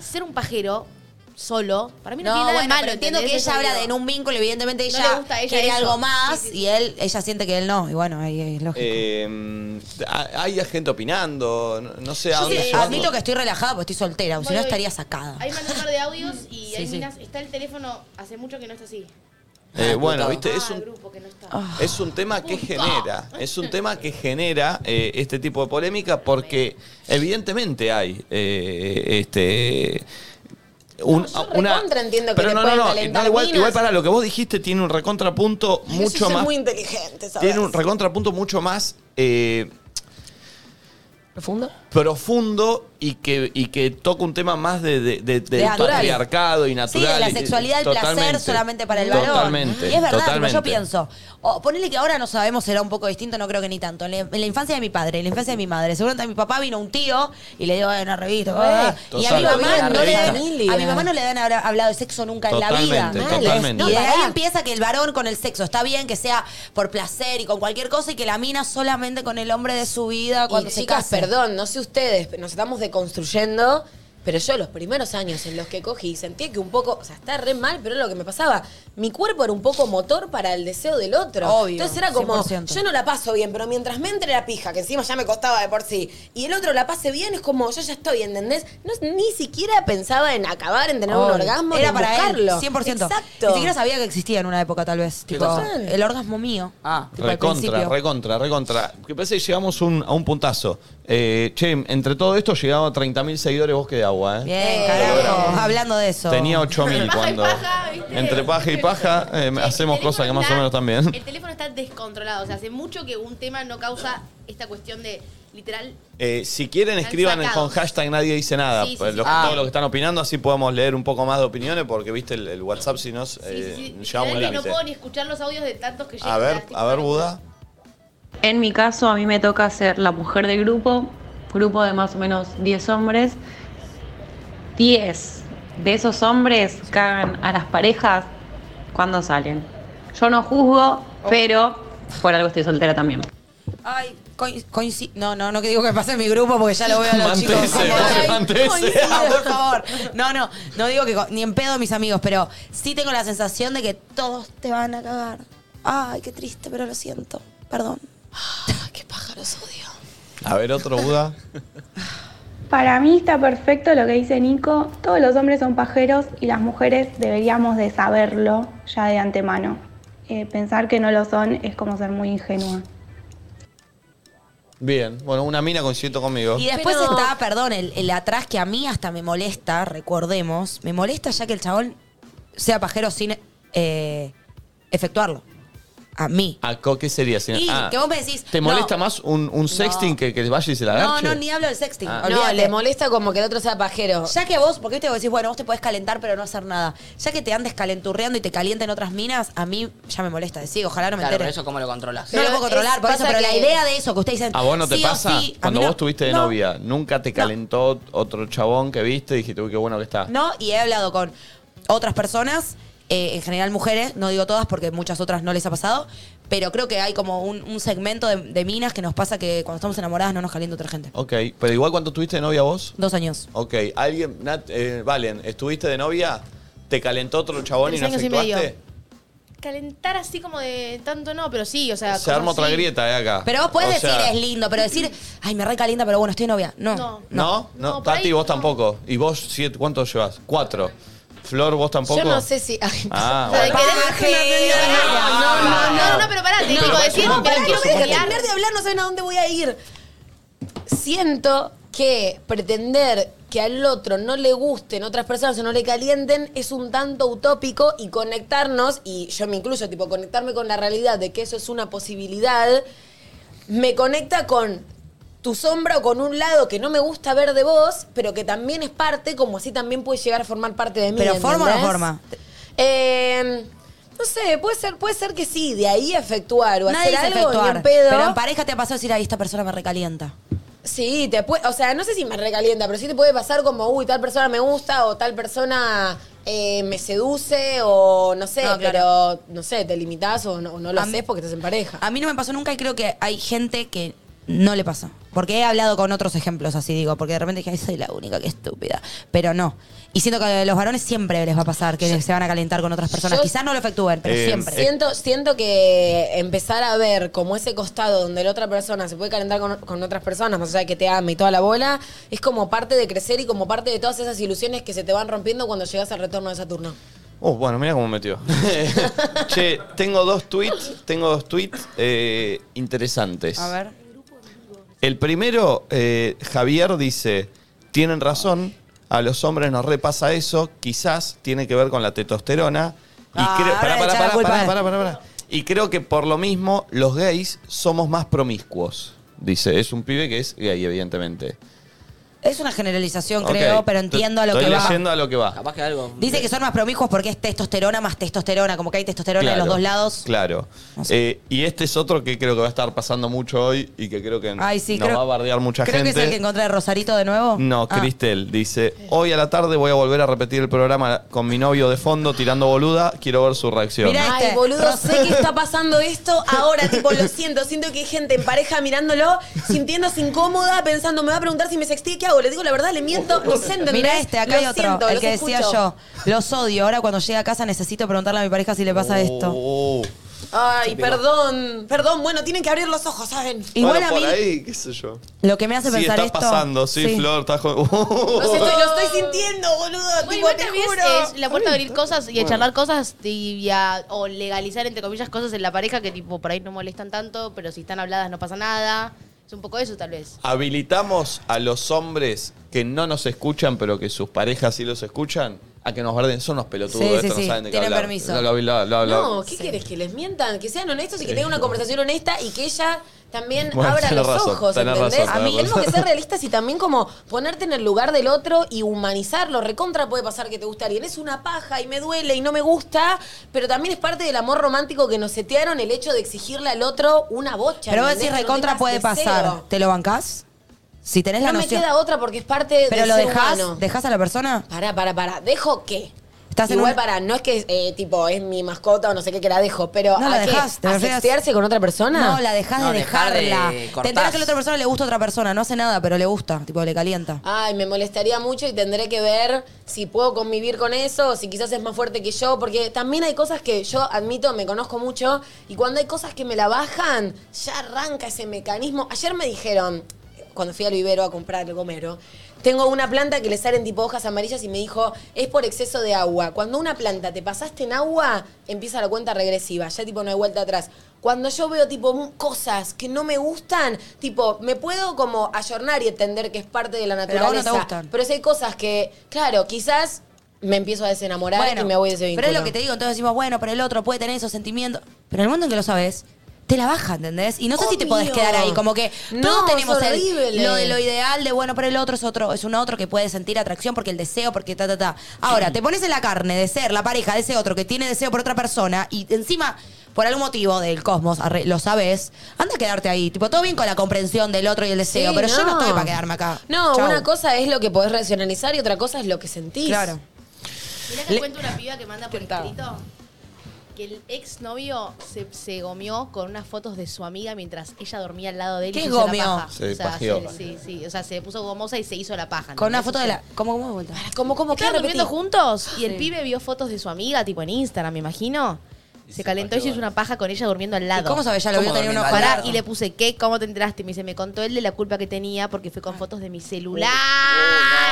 ser un pajero solo, para mí no, No, tiene nada bueno, de malo. pero entiendo que ella habla de en un vínculo, evidentemente ella le gusta a ella quiere eso. algo más Sí, sí, sí. y él, ella siente que él no. Y bueno, ahí es lógico. Eh, hay gente opinando. No, no sé a Yo dónde sí, admito que estoy relajada porque estoy soltera, o si no estaría sacada. Un par de audios y *laughs* Sí, hay sí. minas, está el teléfono hace mucho que no está así. Eh, bueno, viste, es Ah, el un, grupo que no está. Es un tema que genera, es un tema que genera eh, este tipo de polémica porque evidentemente hay eh, este un- yo recontra entiendo que pero te no, no, no, no, igual, minas. igual para lo que vos dijiste tiene un recontrapunto mucho es más muy inteligente, ¿sabes? tiene un recontrapunto mucho más eh, profundo. Profundo y que, y que toca un tema más de, de- de- del natural. patriarcado y Sí, natural. de la y- sexualidad, el placer Totalmente. solamente para el varón. Totalmente. Y es verdad, totalmente. pero yo pienso, o ponele que ahora no sabemos, será un poco distinto, no creo que ni tanto. En la, en la infancia de mi padre, en la infancia de mi madre, seguramente a mi papá vino un tío y le dio "Eh, una revista. ah, y a mi mamá no le a mi mamá no le habla- hablado de sexo nunca en la vida. Totalmente, totalmente. Y de ahí empieza que el varón con el sexo está bien, que sea por placer y con cualquier cosa, y que la mina solamente con el hombre de su vida cuando y se chicas, case. perdón, no sé ustedes, pero nos estamos deconstruyendo. Pero yo los primeros años en los que cogí sentía que un poco, o sea, está re mal, pero es lo que me pasaba. Mi cuerpo era un poco motor para el deseo del otro. Obvio, Entonces era como, 100%. yo no la paso bien, pero mientras me entre la pija, que encima ya me costaba de por sí, y el otro la pase bien, es como, yo ya estoy, ¿entendés? No, ni siquiera pensaba en acabar, en tener un orgasmo, Era para buscarlo. él, 100%. Exacto. Ni siquiera sabía que existía en una época, tal vez. Tipo, el orgasmo mío. Ah. Recontra, recontra, recontra. Que parece que llegamos un- a un puntazo. Eh, che, entre todo esto llegamos a 30.000 seguidores bosque de agua, ¿eh? Bien, carajo. Hablando de eso. Tenía 8.000 Paja y cuando... paja, ¿viste? Entre paja y paja eh, Che, hacemos cosas que más o menos también. El teléfono está descontrolado. O sea, hace mucho que un tema no causa esta cuestión de literal. Eh, si quieren, escriban sacados. con hashtag nadie dice nada. Sí, sí, sí. los- Ah. Todos los que están opinando, así podemos leer un poco más de opiniones, porque viste el, el WhatsApp, si no, Sí, eh, sí, sí. llevamos un no puedo ni escuchar los audios de tantos que llegan. A ver, a ver, Buda. En mi caso, a mí me toca ser la mujer del grupo, grupo de más o menos 10 hombres. 10 de esos hombres cagan a las parejas cuando salen. Yo no juzgo, pero por algo estoy soltera también. Ay, coincido. No, no, no que digo que pase en mi grupo porque ya lo veo a los Mantese, chicos. como, Jorge, ay, mantese. coincido, por favor. No, no, no digo que ni en pedo mis amigos, pero sí tengo la sensación de que todos te van a cagar. Ay, qué triste, pero lo siento. Perdón. Qué pájaros odio. A ver, otro Buda. Para mí está perfecto lo que dice Nico. Todos los hombres son pajeros y las mujeres deberíamos de saberlo ya de antemano. Eh, pensar que no lo son es como ser muy ingenua. Bien, bueno, una mina coincidió conmigo. Y después Pero- está, perdón, el, el atrás que a mí hasta me molesta, recordemos, me molesta ya que el chabón sea pajero sin eh, efectuarlo. A mí. Co- ¿Qué sería? si- Y ah, que vos me decís. ¿Te no, molesta más un, un sexting que, que vaya y se la No, agarche? no, ni hablo del sexting. Ah. No, olvídate. le molesta como que el otro sea pajero. Ya que vos, porque viste vos decís, bueno, vos te podés calentar pero no hacer nada. Ya que te andes calenturreando y te calienten otras minas, a mí ya me molesta decir, ojalá no me Claro, entere. pero eso cómo lo controlas. no lo Pero puedo controlar, es- por eso, pasa pero la que- idea de eso que ustedes dicen. ¿A vos no te sí o pasa? sí, a Cuando mí no. vos tuviste de No, novia, ¿nunca te calentó otro chabón que viste y dijiste, uy, qué bueno que está? No, y he hablado con otras personas, eh, en general mujeres, no digo todas porque muchas otras no les ha pasado, pero creo que hay como un, un segmento de, de minas que nos pasa que cuando estamos enamoradas no nos calienta otra gente. Ok, pero igual cuando tuviste de novia vos. Dos años. Ok, alguien, Nat, eh, Valen, ¿estuviste de novia? ¿Te calentó otro chabón y Tres no años y efectuaste? medio. Calentar así como de tanto no, pero sí, o sea. Se arma otra grieta, eh, acá. Pero vos podés O decir, sea, es lindo, pero decir, ay, me recalienta, pero bueno, estoy de novia. No. No. ¿No? No, No, Tati, ahí vos no. tampoco. ¿Y vos siete, cuántos llevas? Cuatro. Flor, vos tampoco. Yo no sé si. Ay, Ah, O sea, bueno. ¿querés- No, no, no, no, pero pará, te digo, decir, No, pero pará, quiero no me terminar de hablar, no saben a dónde voy a ir. Siento que pretender que al otro no le gusten otras personas o no le calienten es un tanto utópico y conectarnos, y yo me incluyo, tipo, conectarme con la realidad de que eso es una posibilidad, me conecta con tu sombra o con un lado que no me gusta ver de vos, pero que también es parte, como así también puede llegar a formar parte de mí. Pero forma o no forma. Eh, no sé, puede ser, puede ser que sí, de ahí efectuar o Nadie hacer algo efectuar. en pedo. Pero en pareja te ha pasado decir, ay, esta persona me recalienta. Sí, te puede, o sea, no sé si me recalienta, pero sí te puede pasar como, uy, tal persona me gusta o tal persona eh, me seduce o no sé, No, claro. pero no sé, te limitás o no, o no lo haces porque estás en pareja. A mí no me pasó nunca y creo que hay gente que no le pasa. Porque he hablado con otros ejemplos así, digo, porque de repente dije, ay, soy la única que estúpida. Pero no. Y siento que a los varones siempre les va a pasar que se van a calentar con otras personas. Yo- Quizás no lo efectúen, pero Eh, siempre. Siento, siento que empezar a ver como ese costado donde la otra persona se puede calentar con, con otras personas, más allá de que te ame y toda la bola, es como parte de crecer y como parte de todas esas ilusiones que se te van rompiendo cuando llegas al retorno de Saturno. Oh, bueno, mira cómo metió. *laughs* che, tengo dos tweets, tengo dos tweets eh, interesantes. A ver. El primero, eh, Javier dice, tienen razón, a los hombres nos repasa eso, quizás tiene que ver con la testosterona. Y Ah, creo, ahora pará, le pará, echa la pará, culpa a pará, él. pará, pará, pará. Y creo que por lo mismo los gays somos más promiscuos. Dice, es un pibe que es gay, evidentemente. Es una generalización, Ok, creo, pero entiendo a lo estoy que va. leyendo a lo que va. Capaz que algo. Dice que son más promiscuos porque es testosterona más testosterona, como que hay testosterona en los Claro, dos lados. Claro. No sé. Eh, y este es otro que creo que va a estar pasando mucho hoy y que creo que Ay, sí, nos creo- va a bardear mucha Creo gente. que es el que encontré de Rosarito de nuevo. No, Ah. Cristel dice, hoy a la tarde voy a volver a repetir el programa con mi novio de fondo tirando boluda, quiero ver su reacción. Mirá, Ay, este, boludo, sé que está pasando esto ahora, tipo, lo siento, siento que hay gente en pareja mirándolo, sintiéndose incómoda, pensando, me va a preguntar si me sexté, ¿qué hago? Le digo la verdad, le miento, no sé, ¿entendés? Mira este, acá hay otro, siento, el los que decía escucho. yo. Los odio. Ahora cuando llegue a casa necesito preguntarle a mi pareja si le pasa esto. Oh. Ay, perdón, perdón, bueno, tienen que abrir los ojos, ¿saben? Igual Bueno, a por mí, ahí, qué sé yo. lo que me hace Sí, pensar está esto... pasando, sí, Flor, está jo- *laughs* No sé, estoy- lo estoy sintiendo, boludo, Bueno, tipo, igual te también juro. es, es la puerta a abrir cosas y a charlar cosas y, y a- o legalizar, entre comillas, cosas en la pareja que tipo por ahí no molestan tanto, pero si están habladas no pasa nada. Es un poco eso, tal vez. Habilitamos a los hombres que no nos escuchan, pero que sus parejas sí los escuchan, a que nos barden. Son unos pelotudos, Sí, sí, sí, no saben de qué tienen hablar. permiso. No, lo- lo- lo- lo- No, ¿qué quieres? Que les mientan, que sean honestos y que tengan una conversación honesta y que ella también Bueno, abra tenés los razón, ojos, tenés ¿entendés? razón, a mí tenemos que ser realistas y también como ponerte en el lugar del otro y humanizarlo. Recontra puede pasar que te guste alguien. Es una paja y me duele y no me gusta, pero también es parte del amor romántico que nos setearon el hecho de exigirle al otro una bocha. Pero vos ¿entendés? decís Que no recontra tengas puede deseo. pasar. ¿Te lo bancás? Si tenés la No me queda otra porque es parte ¿Pero del lo ser dejás? humano. ¿Dejás a la persona? Pará, pará, pará. ¿Dejo qué? Estás en Igual un- para, no es que eh, tipo es mi mascota o no sé qué que la dejo, pero No, ¿a la qué? dejás, ¿te ¿A refieres? sextearse con otra persona? No, la dejás No, de dejar de dejarla. Te enterás que a la otra persona le gusta a otra persona. No hace nada, pero le gusta. Tipo, le calienta. Ay, me molestaría mucho y tendré que ver si puedo convivir con eso o si quizás es más fuerte que yo, porque también hay cosas que yo admito, me conozco mucho, y cuando hay cosas que me la bajan, ya arranca ese mecanismo. Ayer me dijeron, cuando fui al vivero a comprar el gomero, tengo una planta que le salen tipo hojas amarillas y me dijo, es por exceso de agua. Cuando una planta te pasaste en agua, empieza la cuenta regresiva, ya tipo no hay vuelta atrás. Cuando yo veo tipo cosas que no me gustan, tipo, me puedo como ayornar y entender que es parte de la Pero a vos no naturaleza. te gustan. Pero si hay cosas que, claro, quizás me empiezo a desenamorar y me voy de ese vínculo. Pero es lo que te digo, entonces decimos, bueno, pero el otro puede tener esos sentimientos. Pero en el momento en que lo sabes, te la baja, ¿entendés? Y no sé si te podés quedar ahí, como que No, todos es tenemos el- horrible. lo de lo ideal de, bueno, pero el otro es otro, es un otro que puede sentir atracción porque el deseo, porque ta, ta, ta. Ahora, te pones en la carne de ser la pareja de ese otro que tiene deseo por otra persona y encima, por algún motivo del cosmos, arre- lo sabes, anda a quedarte ahí. Tipo, todo bien con la comprensión del otro y el deseo, Sí, pero yo no no. estoy para quedarme acá. No, Chau. una cosa es lo que podés racionalizar y otra cosa es lo que sentís. Claro. Mirá que cuento una piba que manda por escrito que el exnovio se, se gomió con unas fotos de su amiga mientras ella dormía al lado de él. y ¿Qué se hizo la gomió? paja. Se o sea, pajeó. se- sí, sí, o sea, se puso gomosa y se hizo la paja. Con una ¿entendés? foto de la... ¿Cómo, cómo de vuelta? ¿Cómo, cómo? ¿Qué Estaban durmiendo repetí? juntos y el Sí. pibe vio fotos de su amiga, tipo en Instagram, me imagino. Se calentó y se hizo una paja con ella durmiendo al lado. ¿Y cómo sabe? Ya lo vio ¿Cómo tener unos dormir al Pará, y le puse, ¿qué? ¿Cómo te enteraste? Me dice, me contó él de la culpa que tenía porque fue con fotos de mi celular.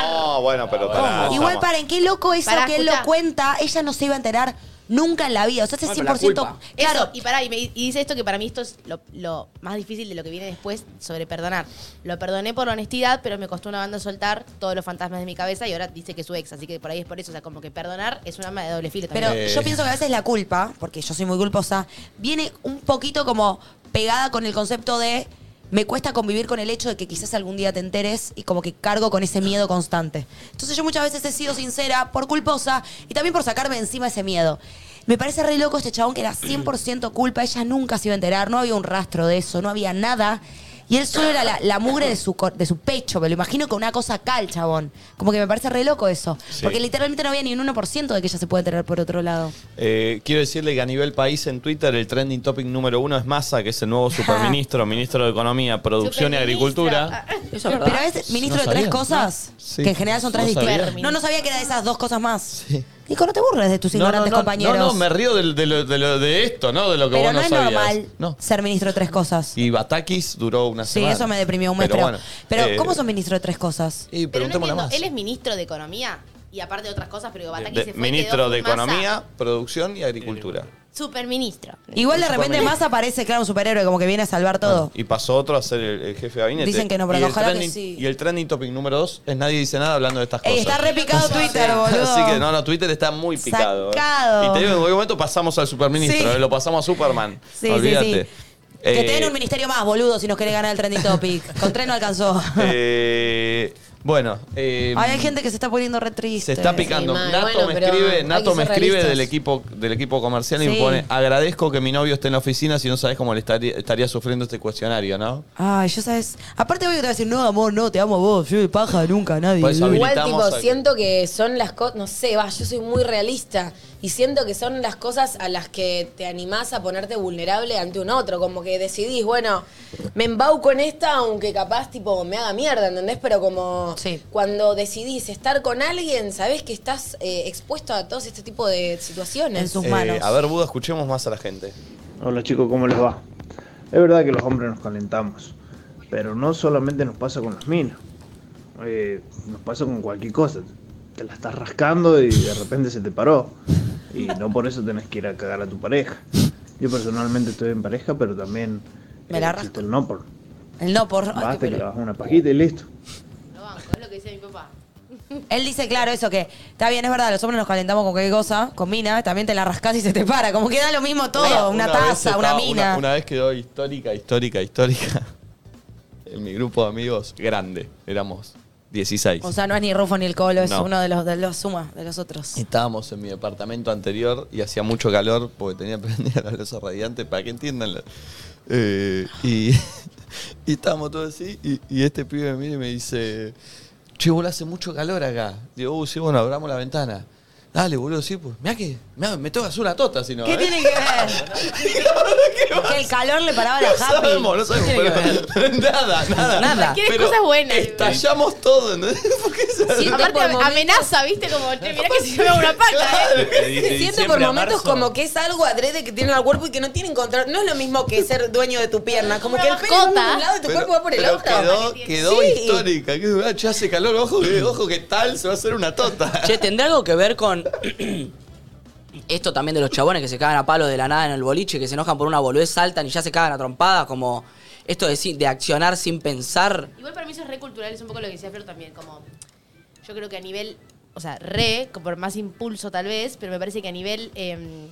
No, bueno, pero pará. Igual, paren, qué loco eso Pará, que él escuchá. lo cuenta. Ella no se iba a enterar nunca en la vida. O sea, pero la 100%. culpa. Claro, Eso, y pará, y, me- y dice esto que para mí esto es lo, lo más difícil de lo que viene después sobre perdonar. Lo perdoné por honestidad, pero me costó una banda soltar todos los fantasmas de mi cabeza y ahora dice que es su ex, así que por ahí es por eso. O sea, como que perdonar es un arma de doble filo pero también. Eh. yo pienso que a veces la culpa, porque yo soy muy culposa, viene un poquito como pegada con el concepto de. Me cuesta convivir con el hecho de que quizás algún día te enteres y como que cargo con ese miedo constante. Entonces yo muchas veces he sido sincera por culposa y también por sacarme encima ese miedo. Me parece re loco este chabón que era 100% culpa, ella nunca se iba a enterar, no había un rastro de eso, no había nada. Y él solo era la, la mugre de su, cor- de su pecho, me lo imagino con una cosa acá el chabón. Como que me parece re loco eso. Sí. Porque literalmente no había ni un 1% de que ella se puede enterar por otro lado. Eh, quiero decirle que a nivel país en Twitter el trending topic número uno es Massa, que es el nuevo superministro, *laughs* ministro de Economía, Producción y Agricultura. Eso es verdad. Pero es ministro ¿No de tres sabía? cosas, No. Sí. que en general son tres No sabía. distintas. No, no sabía que era de esas dos cosas más. Nico, no te burles de tus No, no, ignorantes no, compañeros. No, no, me río del- de, lo- de lo- de esto, ¿no? De lo que Pero vos no, no, es sabías. normal No. ser ministro de tres cosas. Y Batakis duró una Sí, semana. eso me deprimió un mes. Pero, bueno, pero eh, ¿cómo son ministro de tres cosas? Y Pero no preguntémosle entiendo, más. él es ministro de Economía y aparte de otras cosas, pero Bataki De- se fue y ministro quedó de Massa. Economía, Producción y Agricultura. Superministro. Igual de repente más aparece, claro, un superhéroe como que viene a salvar todo. Y pasó otro a ser el, el jefe de gabinete. Dicen que no, pero Y el ojalá que trending- sí. Y el trending topic número dos es nadie dice nada hablando de estas cosas. Ey, está repicado *laughs* Twitter, boludo. Así que no, no, Twitter está muy picado. ¿eh? Sacado. Y te digo, en cualquier momento pasamos al superministro, Sí. ¿eh? lo pasamos a Superman. Sí, sí, Olvídate. sí. Que Eh, te den un ministerio más, boludo, si nos querés ganar el trending topic. *laughs* Con tres no alcanzó. eh, bueno, eh, Ay, hay gente que se está poniendo re triste. se está picando. Sí, mal. Nato Bueno, me pero escribe, hay Nato que me ser escribe realistas. del equipo, del equipo comercial y Sí. me pone, agradezco que mi novio esté en la oficina si no sabes cómo le estaría, estaría sufriendo este cuestionario, ¿no? Ay, yo sabes. Aparte, va a decir, no, amor, no, te amo a vos. Yo de paja nunca, a nadie. Por eso Igual, habilitamos tipo, a- siento que son las cosas, no sé, va, yo soy muy realista y siento que son las cosas a las que te animás a ponerte vulnerable ante un otro, como que decidís, bueno, me embauco en esta, aunque capaz, tipo, me haga mierda, ¿entendés? Pero como Sí. cuando decidís estar con alguien, sabés que estás eh, expuesto a todo este tipo de situaciones. En sus Eh, manos. a ver, Buda, escuchemos más a la gente. Hola chicos, ¿cómo les va? Es verdad que los hombres nos calentamos, pero no solamente nos pasa con las minas, Eh, nos pasa con cualquier cosa. Te la estás rascando y de repente se te paró. Y no por eso tenés que ir a cagar a tu pareja. Yo personalmente estoy en pareja, pero también Me la existe el no por. El no por. ay, Basta que pelo. le bajas una pajita y listo. Lo banco, es lo que dice mi papá. *laughs* Él dice, claro, eso que está bien, es verdad, los hombres nos calentamos con cualquier cosa, con mina, también te la rascás y se te para. Como que da lo mismo todo, una, vez taza, una mina. Una, vez quedó histórica, histórica, histórica. *laughs* En mi grupo de amigos, grande, éramos 16. O sea, no es ni Rufo ni el Colo, es No. uno de los, de los suma, de los otros. Estábamos en mi departamento anterior y hacía mucho calor porque tenía prendida la luz radiante, para que entiendan. la- Eh, y, *laughs* y estábamos todos así y, y este pibe me mira y me dice, che, boludo, hace mucho calor acá. Digo, uh, sí, bueno, abramos la ventana. Dale, boludo, sí, pues. Mirá que, Me, me tengo que hacer una tota, si no. ¿Qué ¿eh? tiene que ver? *laughs* que el calor le paraba la No happy. sabemos, no sabemos. ¿Qué tiene que pero- pero *laughs* nada, nada. Nada. Quieres Pero cosas buenas. Estallamos todo, ¿entendés? *laughs* ¿Por qué se Aparte amenaza, ¿viste? Como, che, mirá que si yo me una pata, ¿eh? Siento por momentos como que es algo adrede que tiene al cuerpo y que no tienen control. No es lo mismo que ser dueño de tu pierna. Como Una que el pelo va por un lado y tu Pero- cuerpo va por el pero otro. Quedó, quedó Sí. histórica. Que, ah, che, hace calor, ojo que, ojo que tal se va a hacer una tota. Che, ¿tendrá algo que ver con esto también de los chabones que se cagan a palo de la nada en el boliche, que se enojan por una boludez, saltan y ya se cagan a trompadas? Como esto de, de accionar sin pensar. Igual para mí eso es re cultural, es un poco lo que decía Flor también, como yo creo que a nivel, o sea, re, por más impulso tal vez, pero me parece que a nivel em,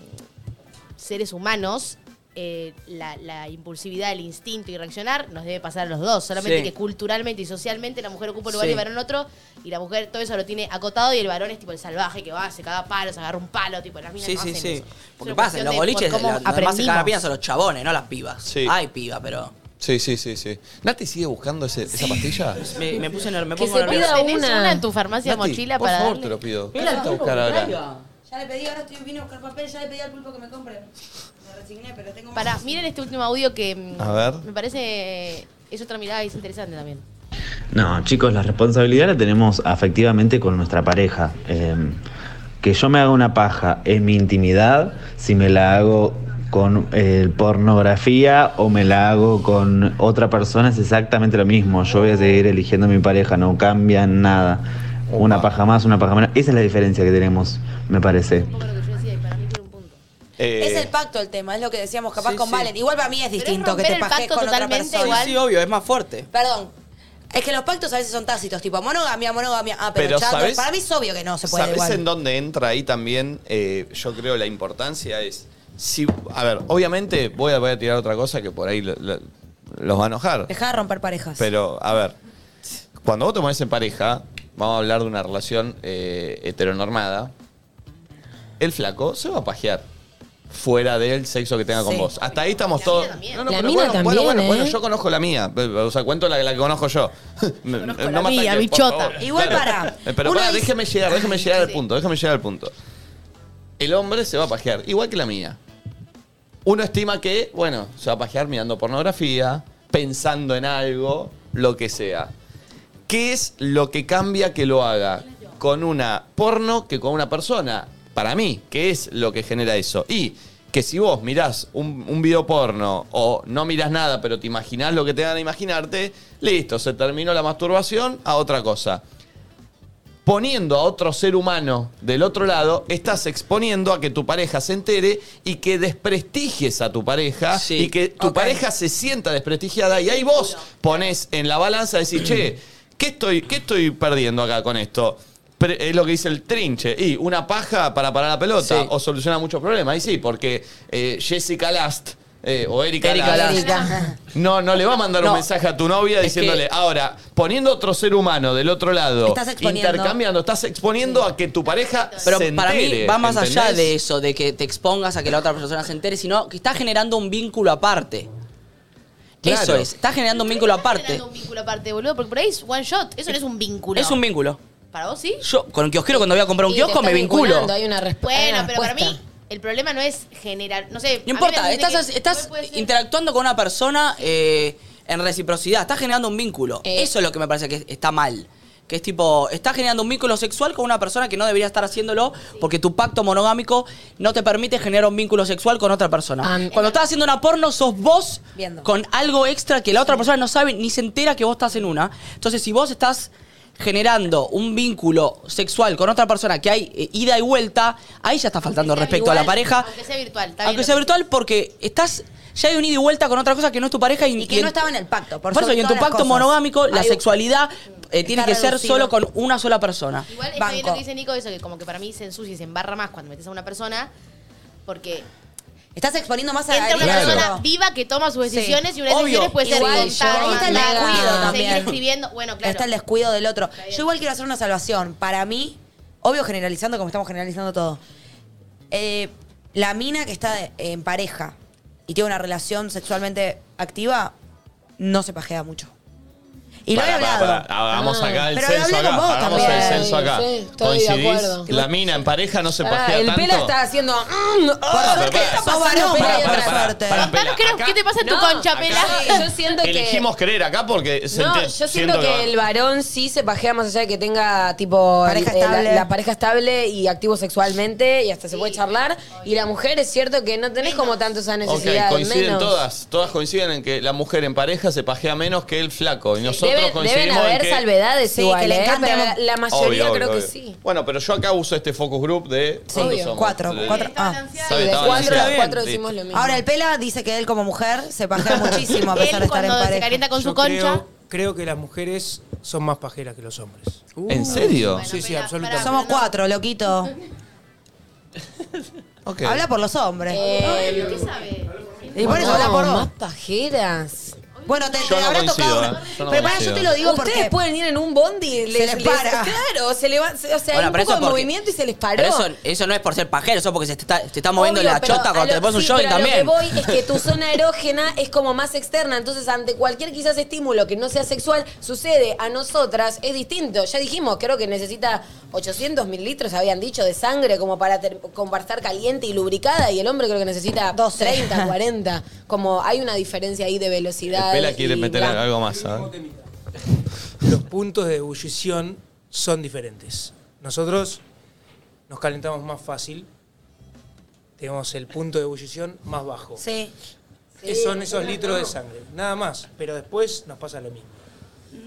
seres humanos, eh, la, la impulsividad, el instinto y reaccionar nos debe pasar a los dos, solamente Sí. que culturalmente y socialmente la mujer ocupa un lugar Sí. y el varón otro, y la mujer todo eso lo tiene acotado y el varón es tipo el salvaje que va, se caga palos, agarra un palo, tipo las minas Sí, no sí, hacen sí. eso. Porque pasa, en los de boliches, por cómo la- los demás se cagan a aprendimos. piñas son los chabones, no las pibas. Sí. Hay piba, pero. Sí, sí, sí, sí. ¿Nati sigue buscando ese- esa pastilla? Me, me puse me Que se pida ¿Tenés una. una en tu farmacia Nati, mochila por para favor, darle? te lo pido. ¿Qué a buscar ahora? Natalia. Ya le pedí, ahora estoy vine a buscar papel, ya le pedí al pulpo que me compre. Me resigné, pero tengo Para, miren este último audio que mm, A ver. me parece es otra mirada y es interesante también. No, chicos, la responsabilidad la tenemos afectivamente con nuestra pareja. Eh, que yo me haga una paja en mi intimidad, si me la hago con eh, pornografía o me la hago con otra persona, es exactamente lo mismo. Yo voy a seguir eligiendo a mi pareja, no cambia nada. Una paja más, una paja menos. Esa es la diferencia que tenemos, me parece. Eh, Es el pacto el tema, es lo que decíamos capaz Sí, con sí. Valen. Igual para mí es Pero es distinto que te pajes con otra totalmente persona. igual. Sí, obvio, es más fuerte. Perdón. Es que los pactos a veces son tácitos, tipo monogamia, monogamia. Ah, pero, Pero, chato. ¿sabes? Para mí es obvio que no se puede ¿Sabes igual. en dónde entra ahí también? eh, yo creo la importancia es. Si, a ver, obviamente voy a, voy a tirar otra cosa que por ahí lo- lo- los va a enojar. Deja de romper parejas. Pero, a ver, cuando vos te pones en pareja, vamos a hablar de una relación eh, heteronormada, el flaco se va a pajear fuera del sexo que tenga con Sí. vos. Hasta ahí estamos todos. también. No, no, La pero mina bueno, también, bueno, bueno, ¿eh? bueno, yo conozco la mía. O sea, cuento la, la que conozco yo. *laughs* Me- Conozco no la me mía, ataquen, mi por chota. favor. Igual para. Eh, Pero Uno pará, dice- déjeme llegar, déjeme llegar al punto, déjeme llegar al punto. El hombre se va a pajear, igual que la mía. Uno estima que, bueno, se va a pajear mirando pornografía, pensando en algo, lo que sea. ¿Qué es lo que cambia que lo haga con una porno que con una persona? Para mí, ¿qué es lo que genera eso? Y que si vos mirás un, un video porno o no mirás nada, pero te imaginás lo que te dan a imaginarte, listo, se terminó la masturbación a otra cosa poniendo a otro ser humano del otro lado, estás exponiendo a que tu pareja se entere y que desprestigies a tu pareja Sí. y que tu Ok. pareja se sienta desprestigiada y ahí vos pones en la balanza decir, che, ¿qué estoy, ¿qué estoy perdiendo acá con esto? Pre- es lo que dice el trinche. Y una paja para parar la pelota Sí. o soluciona muchos problemas. Y sí, porque eh, Jessica Last eh, o Erika, Erika Last, no, no le va a mandar un mensaje a tu novia Es diciéndole, que- ahora, poniendo otro ser humano del otro lado, Estás exponiendo. intercambiando, estás exponiendo a que tu pareja Pero se para mí entere, va más allá ¿entendés? de eso, de que te expongas a que la otra persona se entere, sino que estás generando un vínculo aparte. Claro. Eso es, estás generando un vínculo aparte. generando un vínculo aparte, boludo, porque por ahí es one shot, eso no es un vínculo. Es un vínculo. ¿Para vos sí? Yo con el kiosquero cuando voy a comprar un te kiosco me estás vinculo. vinculando, Hay una, resp- hay Bueno, una pero para mí el problema no es generar, no sé. a No importa, estás, estás interactuando con una persona eh, en reciprocidad, estás generando un vínculo. Eh. Eso es lo que me parece que está mal. Que es tipo, estás generando un vínculo sexual con una persona que no debería estar haciéndolo porque tu pacto monogámico no te permite generar un vínculo sexual con otra persona. Ah, Cuando estás haciendo una porno, sos vos Viendo. con algo extra que la otra persona no sabe ni se entera que vos estás en una. Entonces, si vos estás generando un vínculo sexual con otra persona que hay eh, ida y vuelta, ahí ya está faltando respecto a la pareja. Aunque sea virtual, está Aunque bien sea virtual, porque estás. Ya hay un ida y vuelta con otra cosa que no es tu pareja y, Y que y no estaba en el pacto. Por, Por, eso, y en tu pacto cosas. monogámico, la Hay- sexualidad eh, tiene que ser solo con una sola persona. Igual está bien lo que dice Nico, eso que como que para mí se ensucia y se embarra más cuando metes a una persona, porque Estás exponiendo más a entra una Claro. persona viva que toma sus decisiones y una Obvio. decisión puede ser Igual, contar, está el descuido seguir también. escribiendo. Bueno, claro. Está el descuido del otro. Yo igual quiero hacer una salvación. Para mí, obvio generalizando como estamos generalizando todo. eh, la mina que está en pareja y tiene una relación sexualmente activa, no se pajea mucho. Y lo he hablado. pará. Hagamos Ah. acá el Pero lo censo hablé acá. con vos Hagamos también. el censo acá. Sí, estoy de ¿Coincidís? acuerdo. La mina en pareja no se pajea el tanto. pela está haciendo. mm, oh, ¿Qué está Sos pasando? varón, Pela pará, y pará, otra pará. suerte. Pará, Contanos Pela, qué, acá- qué te pasa en tu concha, Pela. Sí, yo siento que. Elegimos creer acá porque se No, ente- yo siento que el varón sí se pajea más allá de que tenga tipo Pareja el- la, estable. la pareja estable y activo sexualmente y hasta se puede charlar. Y la mujer es cierto que no tenés como tanto esa Ok, necesidad. coinciden menos. todas. Todas coinciden en que la mujer en pareja se pajea menos que el flaco. Y nosotros Deben, deben coincidimos haber que... salvedades Sí, igual, que le ¿eh? encanta pero como- la, la mayoría Obvio, creo obvio, que obvio. sí. Bueno, pero yo acá uso este focus group de... ¿cuántos obvio. somos? Cuatro, De- cuatro. Ah. Sí, Está de bien, está cuatro cuatro decimos lo mismo. Ahora, el Pela dice que él como mujer se pajea *laughs* muchísimo a pesar de Él estar en cuando se pareja. calienta con Yo su concha. Creo, creo que las mujeres son más pajeras que los hombres. ¿En serio? Bueno, sí, sí, absolutamente. Somos cuatro, loquito. *laughs* Ok. Habla por los hombres. Eh, ¿Qué sabe? y por eso habla por más vos. pajeras. Bueno, te, Yo te no habrá coincido, tocado. ¿eh? una- Yo no pero para coincido. yo te lo digo Ustedes porque. pueden ir en un bondi y les, les les- para. claro, se le va, se- o sea, Bueno, hay un poco de porque- movimiento y se les paró. Pero eso, eso no es por ser pajero, eso porque se te está, te está moviendo Obvio, la pero chota a cuando lo- te pones un sí, jogging pero a también. Lo que voy es que tu *laughs* zona erógena es como más externa, entonces ante cualquier quizás estímulo que no sea sexual sucede a nosotras es distinto. Ya dijimos, creo que necesita 800 mililitros, habían dicho, de sangre como para, ter- como para estar caliente y lubricada y el hombre creo que necesita 12. 30, 40. Como hay una diferencia ahí de velocidad. Pela quiere y meter bla. algo más, ¿sabes? Los puntos de ebullición son diferentes. Nosotros nos calentamos más fácil. Tenemos el punto de ebullición más bajo. Sí. Que son esos litros de sangre. Nada más. Pero después nos pasa lo mismo.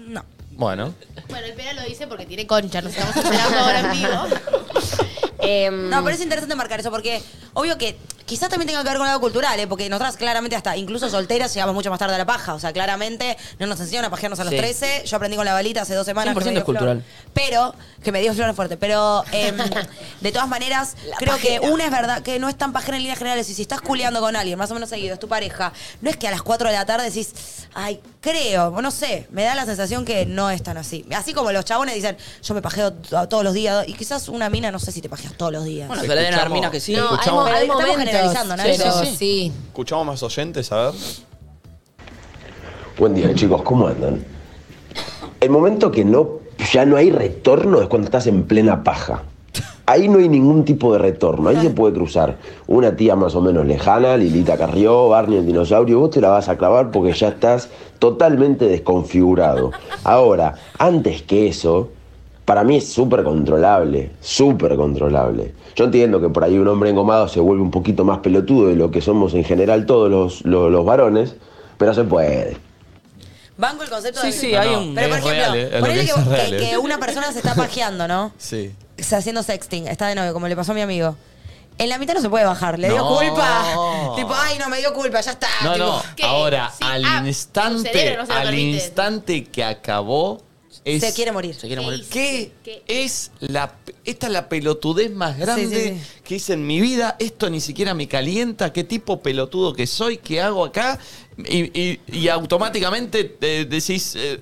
No. Bueno. Bueno, el Pela lo dice porque tiene concha, nos estamos esperando ahora en vivo. *laughs* Em, No, pero es interesante marcar eso porque, obvio que quizás también tenga que ver con algo cultural, ¿eh? porque nosotras claramente hasta, incluso solteras, llegamos mucho más tarde a la paja. O sea, claramente no nos enseñaron a pajearnos a los Sí. 13. Yo aprendí con la balita hace dos semanas. que 100% me dio es cultural. flor. Pero, que me dio flor fuerte. Pero, em, *laughs* de todas maneras, creo que una es verdad que no es tan pajera en líneas generales. Y si estás culeando con alguien, más o menos seguido, es tu pareja, no es que a las 4 de la tarde decís, ay, creo, no sé, me da la sensación que no es tan así. Así como los chabones dicen, yo me pajeo to- todos los días. Y quizás una mina, no sé si te pajeas todos los días. Bueno, pero deben haber Escuchamos- minas que sí. no, hay, mo- hay Estamos momentos, generalizando, ¿no? Pero Sí, sí. sí. Escuchamos más oyentes, a ver. Buen día chicos, ¿cómo andan? El momento que no, ya no hay retorno es cuando estás en plena paja. Ahí no hay ningún tipo de retorno, ahí se puede cruzar una tía más o menos lejana, Lilita Carrió, Barney el dinosaurio, vos te la vas a clavar porque ya estás totalmente desconfigurado. Ahora, antes que eso, para mí es súper controlable, súper controlable. Yo entiendo que por ahí un hombre engomado se vuelve un poquito más pelotudo de lo que somos en general todos los, los- los varones, pero se puede. Banco el concepto Sí, de. sí, hay un- Pero por ejemplo, real, eh, ponele que que, eh. que una persona se está pajeando, ¿no? *laughs* Sí. Está haciendo sexting, está de novio, como le pasó a mi amigo. En la mitad no se puede bajar, le dio No. culpa. *laughs* tipo, ay, no me dio culpa, ya está. No, tipo, no. ¿Qué? Ahora, Sí, al ah, instante, no al permite. instante que acabó, es, Se quiere morir. Se quiere ¿Qué morir. ¿Qué ¿Qué? es la esta es la pelotudez más grande sí, sí. que hice en mi vida? Esto ni siquiera me calienta. ¿Qué tipo pelotudo que soy? ¿Qué hago acá? Y, y- y automáticamente eh, decís eh,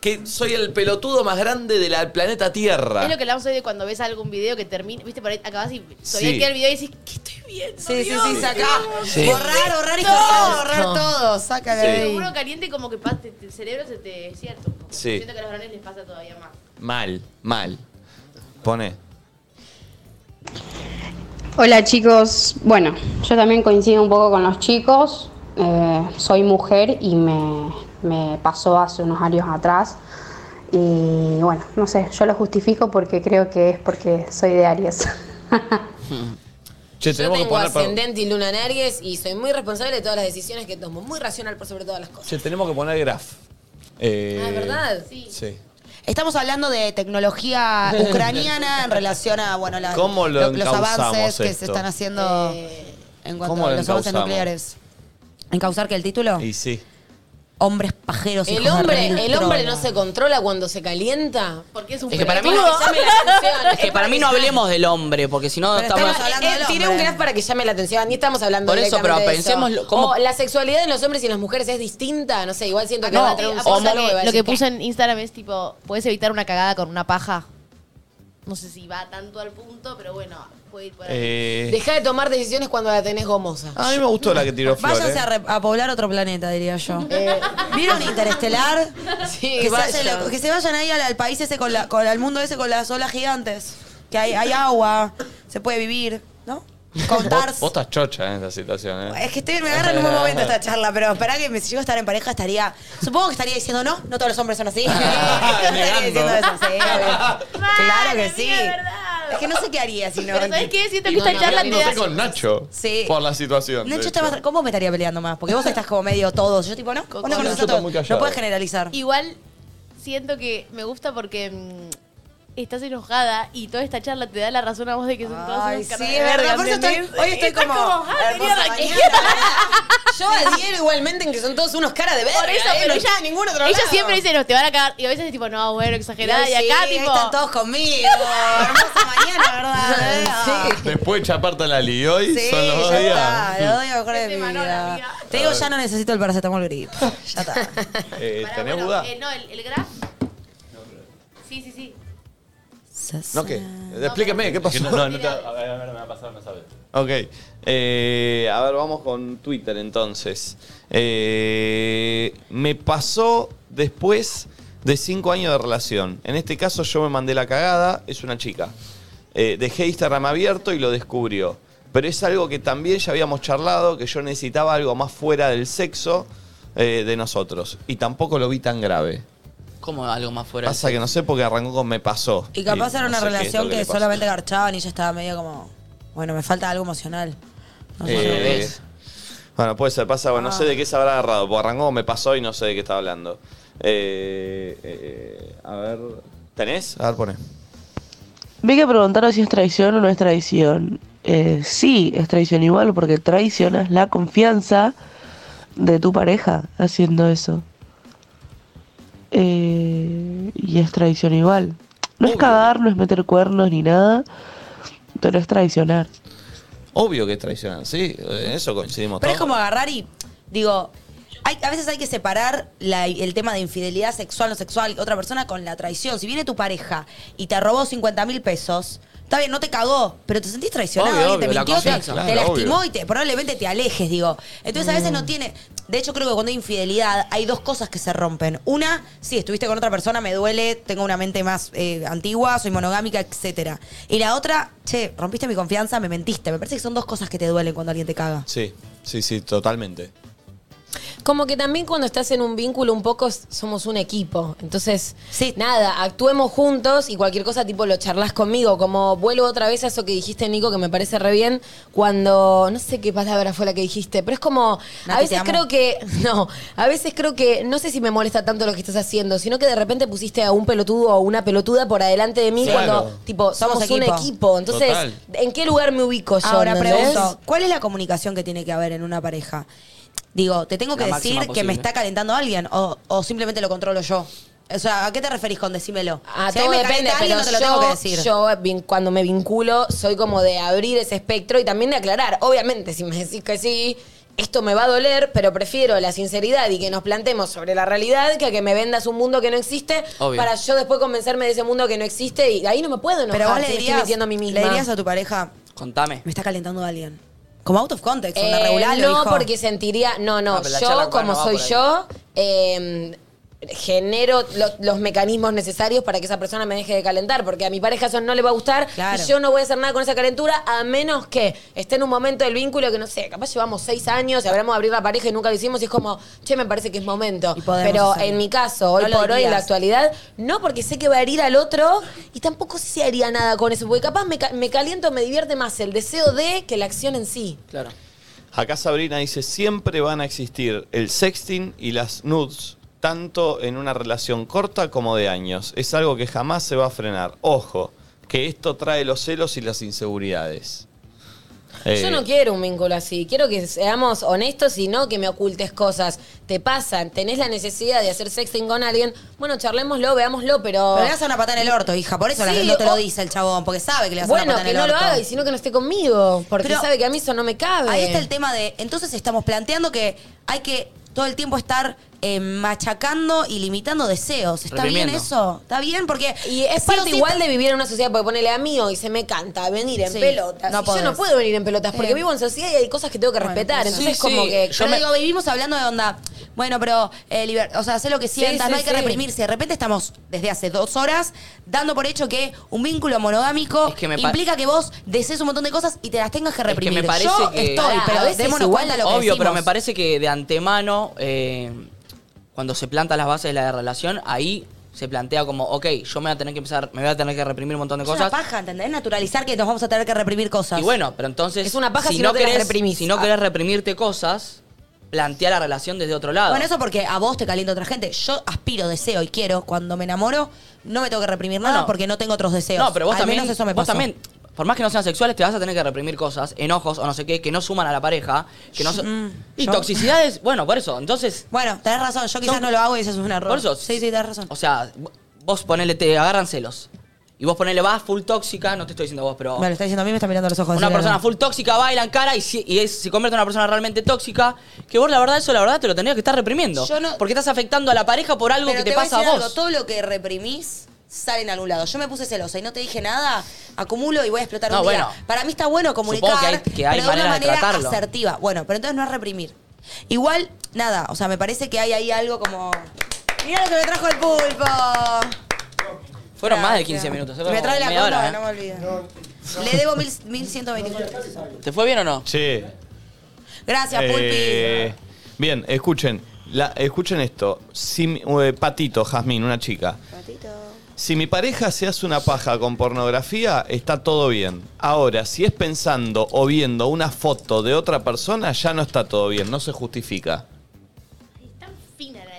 que soy el pelotudo más grande del planeta Tierra. Es lo que hablamos hoy de cuando ves algún video que termina, viste, por ahí acabas y todavía Sí. queda el video y decís, ¿qué estoy viendo? Sí, sí, Dios sí, saca. Sí. Borrar, borrar y No. cortar, borrar todo. Sácale Sí. de ahí. Uno caliente como que pa- te- te- el cerebro se te desierta un poco. Sí. Siento que a los varones les pasa todavía más. Mal, mal. Pone. Hola chicos, bueno, yo también coincido un poco con los chicos, Eh, soy mujer y me, me pasó hace unos años atrás y bueno, no sé, yo lo justifico porque creo que es porque soy de Aries. Che, Yo que tengo poner. ascendente y luna en Aries y soy muy responsable de todas las decisiones que tomo. Muy racional por sobre todas las cosas. Che, tenemos que poner graph. Eh, Ah, ¿es verdad? Sí. Estamos hablando de tecnología *laughs* ucraniana en relación a bueno, la- ¿Cómo lo los encauzamos avances que se esto? están haciendo en cuanto ¿Cómo a lo los avances encauzamos? nucleares. ¿Encauzar que el título? Y sí. Hombres pajeros. El hijos de hombre, el hombre no se controla cuando se calienta. Porque es un Es que para mí, Para que llame la atención. es que para mí no hablemos del hombre, porque si no Pero estamos... estamos hablando Eh, del tiré hombre. un graph para que llame la atención. Ni estamos hablando Por eso, directamente pero de eso. pensémoslo, ¿cómo- O la sexualidad en los hombres y en las mujeres es distinta. No sé, igual siento que No, va a traer un aposta sexólogo y va a que lo que puse en Instagram es tipo, ¿puedes evitar una cagada con una paja? no sé si va tanto al punto, pero bueno, puede ir por ahí. Eh, Deja de tomar decisiones cuando la tenés gomosa. a mí me gustó la que tiró Flor. Váyanse eh. a, re- a poblar otro planeta, diría yo. ¿Vieron Interestelar? *laughs* Sí, que, se vayan. lo- que se vayan ahí al, al país ese, con la, con, al mundo ese con las olas gigantes. Que hay, hay agua, se puede vivir, ¿no? Contar. Vos, vos estás chocha en esta situación, ¿eh? Es que estoy, me agarra en un buen momento *laughs* esta charla, pero para que me, si yo a estar en pareja estaría. Supongo que estaría diciendo no, no todos los hombres son así. *laughs* No estaría diciendo eso, sí, obvio. Claro que sí. Es que no sé qué haría si no. Pero ¿sabes qué? Siento que esta charla te da... con Nacho. Sí. Por la situación. de Nacho hecho. está más. ¿Cómo me estaría peleando más? Porque vos estás como medio todos. Yo, tipo, no, vos no Nacho conoces a está todos. muy No puedes generalizar. Igual siento que me gusta porque mm, estás enojada y toda esta charla te da la razón a vos de que son todos Ay, unos sí, caras es de verdad. verga, Por eso estoy, hoy estoy Estás como. ah, hermosa mañana. Yo adhiero igualmente en que son todos unos caras de verga. Por eso, ¿eh? pero No ella, está ningún otro ella lado. siempre dice, no, te van a cagar. Y a veces es tipo, no, bueno, exagerada. Y Sí, acá, ahí tipo. están todos conmigo. Hermosa mañana, ¿verdad? Sí. Después de chaparte la li hoy, Sí, son los dos ya días. está, lo doy mejor de Ese mi vida. Te digo, ya no necesito el paracetamol grip. Ya está. *laughs* Eh, ¿Tenés bueno, duda? eh, no, el, el graf. Sí, sí, sí. ¿No qué? Explíqueme, ¿qué pasó? No, no, no te, a ver, a ver, me va a pasar, no sabes. Ok. Eh, a ver, vamos con Twitter entonces. Eh, me pasó después de cinco años de relación. En este caso yo me mandé la cagada, es una chica. Eh, dejé Instagram abierto y lo descubrió. Pero es algo que también ya habíamos charlado, que yo necesitaba algo más fuera del sexo eh, de nosotros. Y tampoco lo vi tan grave. Como algo más fuera. Pasa que no sé porque arrancó con me pasó. Y capaz era no una sé qué es lo relación que, le solamente garchaban y ya estaba medio como. Bueno, me falta algo emocional. No sé. Eh, revés. bueno, puede ser, pasa, bueno, no sé Ah. de qué se habrá agarrado, porque arrancó, me pasó y no sé de qué estaba hablando. Eh, eh, a ver, ¿tenés? A ver, pone. Vi que preguntaron si es traición o no es traición. Eh, sí, es traición igual porque traicionas la confianza de tu pareja haciendo eso. Eh, y es traición igual. No es cagar, no es meter cuernos ni nada, pero es traicionar. Obvio que es traicionar, sí, en eso coincidimos Pero es como agarrar y. Digo. Hay, a veces hay que separar la- el tema de infidelidad sexual o sexual otra persona con la traición. Si viene tu pareja y te robó 50 mil pesos, está bien, no te cagó, pero te sentís traicionado, Obvio, alguien te obvio, la mintió, te, confianza. te Claro, lastimó obvio. y te, probablemente te alejes, digo. Entonces a veces no tiene. De hecho, creo que cuando hay infidelidad hay dos cosas que se rompen. Una, sí, estuviste con otra persona, me duele, tengo una mente más eh, antigua, soy monogámica, etcétera. Y la otra, che, rompiste mi confianza, me mentiste. Me parece que son dos cosas que te duelen cuando alguien te caga. Sí, sí, sí, totalmente. Como que también cuando estás en un vínculo un poco somos un equipo. Entonces, nada, actuemos juntos y cualquier cosa tipo lo charlas conmigo. Como vuelvo otra vez a eso que dijiste, Nico, que me parece re bien. Cuando, no sé qué palabra fue la que dijiste, pero es como, a veces creo que, *laughs* no, a veces creo que, no sé si me molesta tanto lo que estás haciendo, sino que de repente pusiste a un pelotudo o una peluda por adelante de mí Sí. cuando, tipo, somos, Somos un equipo. Entonces, Total. ¿en qué lugar me ubico yo? Ahora pregunto, ¿cuál es la comunicación que tiene que haber en una pareja? Digo, ¿te tengo que La decir máxima que me posible. está calentando alguien o, o simplemente lo controlo yo? O sea, ¿a qué te referís con decímelo? Ah, Si a mí todo me depende, calienta alguien, pero no te lo yo, tengo que decir. yo vin- cuando me vinculo soy como de abrir ese espectro y también de aclarar. Obviamente, si me decís que sí, esto me va a doler, pero prefiero la sinceridad y que nos plantemos sobre la realidad que a que me vendas un mundo que no existe Obvio. para yo después convencerme de ese mundo que no existe y ahí no me puedo enojar Pero vos le si me estoy dirías, mintiendo a mí misma. le dirías a tu pareja, Contame. me está calentando alguien. Como out of context, onda Eh, regular lo no, dijo. porque sentiría. No, no. Ah, pero la charla yo, como va soy por ahí. yo, eh, genero lo- los mecanismos necesarios para que esa persona me deje de calentar. Porque a mi pareja eso no le va a gustar. Claro. Y yo no voy a hacer nada con esa calentura, a menos que esté en un momento del vínculo que no sé, capaz llevamos seis años y hablamos de abrir la pareja y nunca lo hicimos. Y es como, che, me parece que es momento. Y podemos Pero hacerlo. en mi caso, hoy No lo por hoy, en la dirías. actualidad, no porque sé que va a herir al otro y tampoco sé si haría nada con eso. Porque capaz me, ca- me caliento, me divierte más el deseo de que la acción en sí. Claro. Acá Sabrina dice, siempre van a existir el sexting y las nudes, tanto en una relación corta como de años. Es algo que jamás se va a frenar. Ojo, que esto trae los celos y las inseguridades. Yo Eh, no quiero un vínculo así. Quiero que seamos honestos y no que me ocultes cosas. Te pasan, tenés la necesidad de hacer sexting con alguien. Bueno, charlémoslo, veámoslo, pero. Pero le das una patada en el orto, hija. Por eso la Sí, gente no te lo o- dice el chabón, porque sabe que le das una Bueno, patada que en el no lo orto. haga y sino que no esté conmigo. Porque Pero- sabe que a mí eso no me cabe. Ahí está el tema de, entonces estamos planteando que hay que todo el tiempo estar eh, machacando y limitando deseos. ¿Está bien eso? ¿Está bien? Porque Y es sí parte o sí igual de vivir en una sociedad, porque ponele a mí hoy se me canta venir en Sí, pelotas. no y yo no puedo venir en pelotas porque Sí. vivo en sociedad y hay cosas que tengo que respetar. pues, Entonces, sí, como sí. que. Yo Pero me- digo, vivimos hablando de onda. Bueno, pero, eh, liber- o sea, hacer lo que sientas, sí, no hay que sí. reprimirse. De repente estamos, desde hace dos horas, dando por hecho que un vínculo monogámico Es que me pa- implica que vos desees un montón de cosas y te las tengas que Es que reprimir. me parece Yo que- estoy, Pará, pero a veces démonos igual, cuenta de lo que Obvio, pero decimos. me parece que de antemano, eh, cuando se plantan las bases de la relación, ahí se plantea como, ok, yo me voy a tener que empezar, me voy a tener que reprimir un montón de Es una cosas. paja, ¿entendés? Naturalizar que nos vamos a tener que reprimir cosas. Y bueno, pero entonces. Es una paja si no te las querés, reprimís. Si no Ah. querés reprimirte cosas, plantea la relación desde otro lado. Bueno, eso porque a vos te calienta otra gente. Yo aspiro, deseo y quiero. Cuando me enamoro, no me tengo que reprimir nada porque no tengo otros deseos. No, pero vos Al también. menos eso me vos pasó. también, por más que no sean sexuales, te vas a tener que reprimir cosas, enojos o no sé qué, que no suman a la pareja. Que no so- Mm, y yo- toxicidades, bueno, por eso. Entonces, Bueno, tenés razón. Yo quizás Son- no lo hago y eso es un error. Por eso- Sí, sí, tenés razón. o sea, vos ponele, te agarran celos. Y vos ponele, vas full tóxica, no te estoy diciendo vos, pero. Me lo está diciendo a mí, me está mirando a los ojos. Una decirle persona no. full tóxica baila en cara y, si- y es- se convierte en una persona realmente tóxica, que vos la verdad eso la verdad te lo tendrías que estar reprimiendo. Yo no- Porque estás afectando a la pareja por algo Pero que te, voy a pasa a decir vos. algo, todo lo que reprimís sale en algún lado. Yo me puse celosa y no te dije nada, acumulo y voy a explotar No, un día. bueno. Para mí está bueno comunicar, que hay- que hay pero de una de manera tratarlo. asertiva. Bueno, pero entonces no es reprimir. Igual, nada, o sea, me parece que hay ahí algo como... Mira lo que me trajo el pulpo. Fueron más de Gracias. 15 minutos. Me trae la cuenta, hora, no ¿eh? me olvido. Le debo mil, 1124 pesos. ¿Te fue bien o no? Sí. Gracias, Eh, bien, escuchen. La- escuchen esto. Eh, Patito, Jazmín, una chica. Si mi pareja se hace una paja con pornografía, está todo bien. Ahora, si es pensando o viendo una foto de otra persona, ya no está todo bien, no se justifica.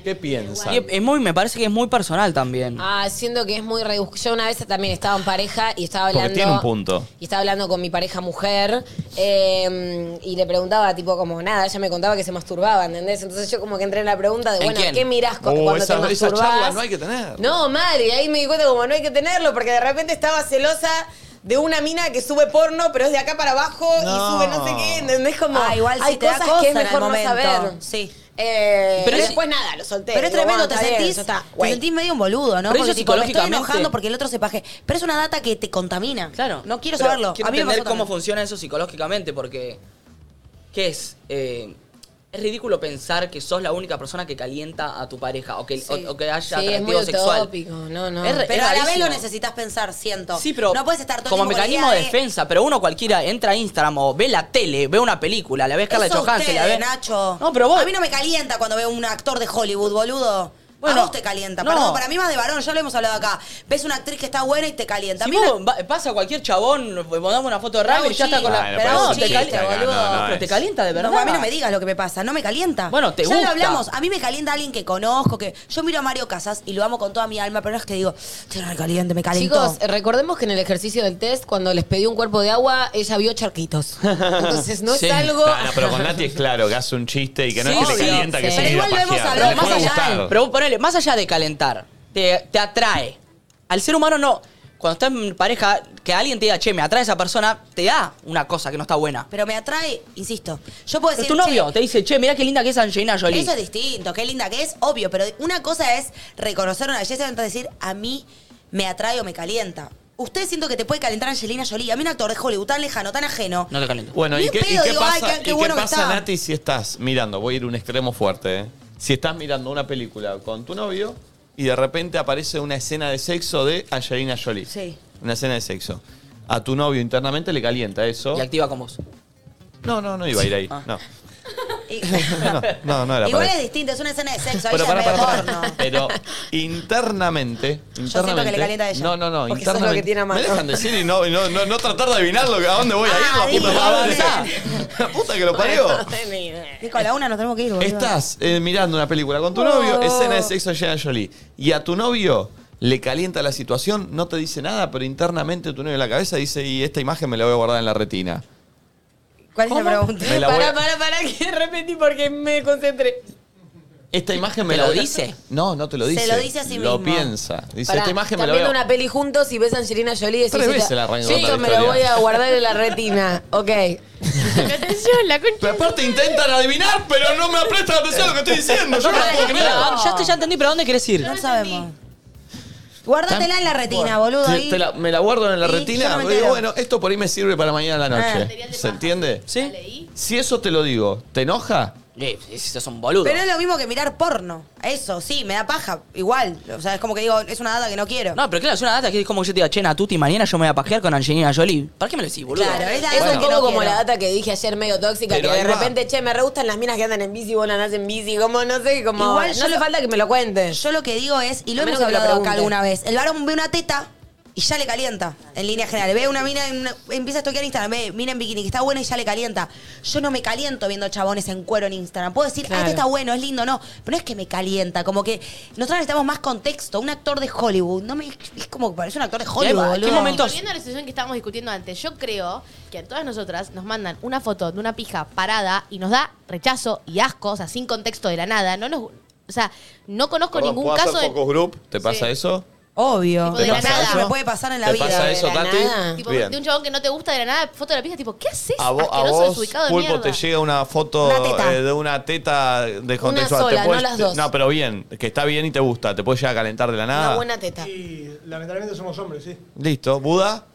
¿Qué piensan? Y es- muy, me parece que es muy personal también. Ah, siento que es muy rebuscado. Yo una vez también estaba en pareja y estaba Porque hablando. tiene un punto. Y estaba hablando con mi pareja mujer eh, y le preguntaba, tipo, como nada, ella me contaba que se masturbaba, ¿entendés? Entonces yo como que entré en la pregunta de, ¿En bueno, quién? ¿qué mirás Oh, cuando esa- te esa masturbás? charla no hay que tener. No, mal, y ahí me di cuenta como no hay que tenerlo, porque de repente estaba celosa de una mina que sube porno, pero es de acá para abajo No. y sube no sé qué, ¿entendés? Como Ah, igual hay si da cosas cosa que es en el mejor no momento. saber. Sí. Eh, Pero pero es- después nada, lo solté. Pero es Digo, tremendo, bueno, te bien, sentís, te sentís medio un boludo, ¿no? Pero Porque eso tipo, me estoy enojando porque el otro se paje. Pero es una data que te contamina. Claro. No quiero Pero saberlo. Quiero a mí me entender cómo también. funciona eso psicológicamente, porque. ¿Qué es? Eh, es ridículo pensar que sos la única persona que calienta a tu pareja o que, Sí. o, o que haya Sí, es muy atractivo sexual. utópico, no, no. Es Pero es a la vez lo necesitas pensar, siento. Sí, pero no puedes estar todo como mecanismo de defensa, pero uno cualquiera entra a Instagram o ve la tele, ve una película, la ve Scarlett Johansson, la ustedes, ve... Nacho. No, pero vos- A mí no me calienta cuando veo un actor de Hollywood, boludo. Bueno, a vos te calienta. no. Perdón, para mí más de varón, ya lo hemos hablado acá. Ves una actriz que está buena y te calienta. Si vos va- pasa cualquier chabón, mandamos una foto de Rami y ya está con la... pero no, te calienta, boludo. no, no pero es. te calienta de No, verdad. a mí no me digas lo que me pasa, no me calienta. Bueno, te ya gusta. lo hablamos, a mí me calienta alguien que conozco, que yo miro a Mario Casas y lo amo con toda mi alma, pero no es que digo, estoy re caliente, me calentó. Chicos, eh, recordemos que en el ejercicio del test, cuando les pedí un cuerpo de agua, ella vio charquitos. *laughs* Entonces no Sí. es algo. No, no, pero con Nati es claro que hace un chiste y que no Sí, es que le calienta, que se Pero igual lo hemos hablado más allá. gustar. Pero vos ponele, más allá de calentar, te, te atrae. Al ser humano no. Cuando estás en pareja, que alguien te diga, che, me atrae esa persona, te da una cosa que no está buena. Pero me atrae, insisto. Yo puedo Pero decir. tu novio "Che, te dice, che, mirá qué linda que es Angelina Jolie. Eso es distinto, qué linda que es, obvio, pero una cosa es reconocer una belleza y otra decir, a mí me atrae o me calienta. Usted siento que te puede calentar Angelina Jolie. A mí un actor de Hollywood tan lejano, tan ajeno. No te calienta. Bueno, Ni ¿y en qué, y pedo, qué digo, ay, pasa, qué- qué y qué bueno que pasa, está. Nati, si estás mirando? Voy a ir a un extremo fuerte, ¿eh? Si estás mirando una película con tu novio y de repente aparece una escena de sexo de Angelina Jolie. Sí. Una escena de sexo. A tu novio internamente le calienta eso. Y activa con vos. No, no, no iba a ir ahí. Ah. No. Y- *laughs* no, no, no era Igual para es eso. distinto, es una escena de sexo. Pero ella para, es medio para. porno. Pero *laughs* internamente, siento que internamente. le calienta a ella. No, no, no. Porque eso es lo internamente. que tiene a mano. Me dejan decir y no, y no, no, no tratar de adivinar lo que, a dónde voy a ir, Ah, la puta madre. *laughs* La puta que lo parió. Nico, a la una nos tenemos que ir, boludo. Estás eh, mirando una película con tu novio, escena de sexo Angelina Jolie, y a tu novio le calienta la situación, no te dice nada, pero internamente tu novio en la cabeza dice, y esta imagen me la voy a guardar en la retina. ¿Cuál es la pregunta? Me la voy Para, a- para, para, que repetí porque me concentré. Esta imagen me ¿Te la lo dice? No, no te lo Se dice. lo dice a sí Lo mismo. piensa. Dice, Pará, esta imagen me están la viendo veo. una peli juntos y ves a Angelina Jolie y decís... Tres "Esta- veces la la esto me lo voy a guardar en la retina. *laughs* Ok. Atención, la concha. Pero aparte intentan adivinar, pero no me prestan atención a lo que estoy diciendo. Yo no lo puedo creer. Ya, estoy- ya entendí, pero ¿a dónde quieres ir? No sabemos. Guárdatela en la retina, boludo. Te- Ahí. te la- me la guardo en la yo retina. no me digo, entero. bueno, esto por ahí me sirve para mañana a la Ah. noche. ¿Se entiende? ¿Sí? Si eso te lo digo, ¿te enoja? Eh, si sos un boludo. Pero es lo mismo que mirar porno. Eso, sí, me da paja. Igual. O sea, es como que digo, es una data que no quiero. No, pero claro, es una data que es como que yo te diga, che, Natuti, mañana yo me voy a pajear con Angelina Jolie. ¿Para qué me lo decís, boludo? Claro, es la Es data un que poco como quiero. la data que dije ayer medio tóxica, Pero que de ahí va. repente, che, me re gustan las minas que andan en bici, vos no andás en bici, como no sé, como. Igual no yo hace lo- falta que me lo cuentes. Yo lo que digo es, y lo A menos hemos que me lo hablado acá pregunte. alguna vez, el varón ve una teta y ya le calienta, en línea general. Ve una mina, en una- empieza a toquear Instagram, ve mina en bikini que está buena y ya le calienta. Yo no me caliento viendo chabones en cuero en Instagram. Puedo decir, ah, Claro. este está bueno, es lindo, no. Pero no es que me calienta, como que nosotros necesitamos más contexto. Un actor de Hollywood, no me, es como que parece un actor de Hollywood, ¿Qué momentos? Volviendo a la situación que estábamos discutiendo antes, yo creo que a todas nosotras nos mandan una foto de una pija parada y nos da rechazo y asco, o sea, sin contexto de la nada. No nos, o sea, no conozco Perdón, ningún ¿puedo caso hacer de. focus group? ¿Te pasa Sí. eso? Obvio. Tipo, de ¿Te la pasa nada. eso? Me puede pasar en la ¿Te vida. pasa de eso, la Tati? nada. Tipo, Bien. de un chabón que no te gusta de la nada, foto de la pija, tipo, ¿qué haces? A vos, a Asqueroso, vos desubicado de Pulpo, mierda. te llega una foto Una teta. eh, de una teta descontextual. Una sola, Te puedes- no las dos. No, pero bien, que está bien y te gusta. ¿Te puede llegar a calentar de la nada? Una buena teta. Y lamentablemente somos hombres, sí. Listo. ¿Buda?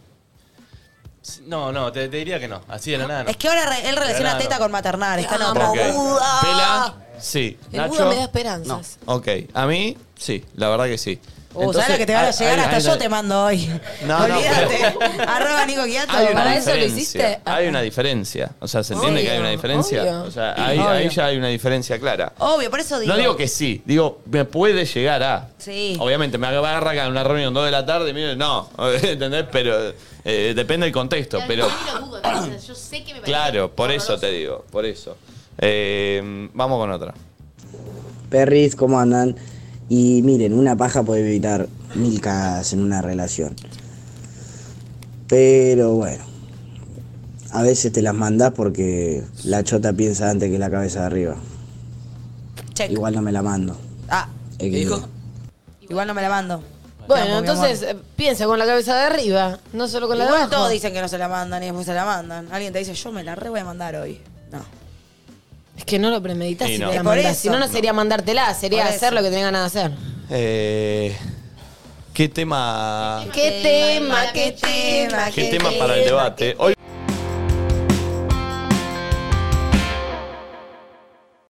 No, no, te, te diría que no. Así de la nada. no. Es que ahora re- él relaciona Claro. teta con maternar, está Amo, no. Ok. Buda. ¿Pela? Sí. El ¿Nacho? Buda me da esperanzas. Ok. A mí, sí. La verdad que sí. Uh, ¿sabes lo que te van a hay- llegar? hay- Hasta hay yo una- te mando hoy. No, no, Olvídate. *laughs* Arroba Nico Quiato. Hay una ¿Para eso lo diferencia. hiciste? Hay una diferencia. O sea, ¿se entiende Obvio, que hay una diferencia? obvio. O sea, ahí, Obvio. ahí ya hay una diferencia clara. Obvio, por eso digo. No digo que sí, digo, me puede llegar a. Sí. Obviamente, me agarra acá en una reunión 2 de la tarde, mire, no, *laughs* ¿entendés? Pero eh, depende del contexto, Claro, pero yo lo dudo, entonces, yo sé que me parece claro, por eso te digo, por eso. Eh, vamos con otra. Perris, ¿cómo andan? Y miren, una paja puede evitar mil cagadas en una relación. Pero bueno, a veces te las mandás porque la chota piensa antes que la cabeza de arriba. Check. Igual no me la mando. Ah, ¿Qué dijo? igual no me la mando. Bueno, entonces eh, piensa con la cabeza de arriba, no solo con la de Igual abajo. todos dicen que no se la mandan y después se la mandan. Alguien te dice, yo me la re voy a mandar hoy. No. Es que no lo premeditas Sí, si no. te la Es por mandás. eso. Si no, no sería mandártela, sería Por hacer lo que tenía ganas de hacer. Eh, ¿Qué tema, ¿Qué tema, qué tema, qué tema para el debate? Hoy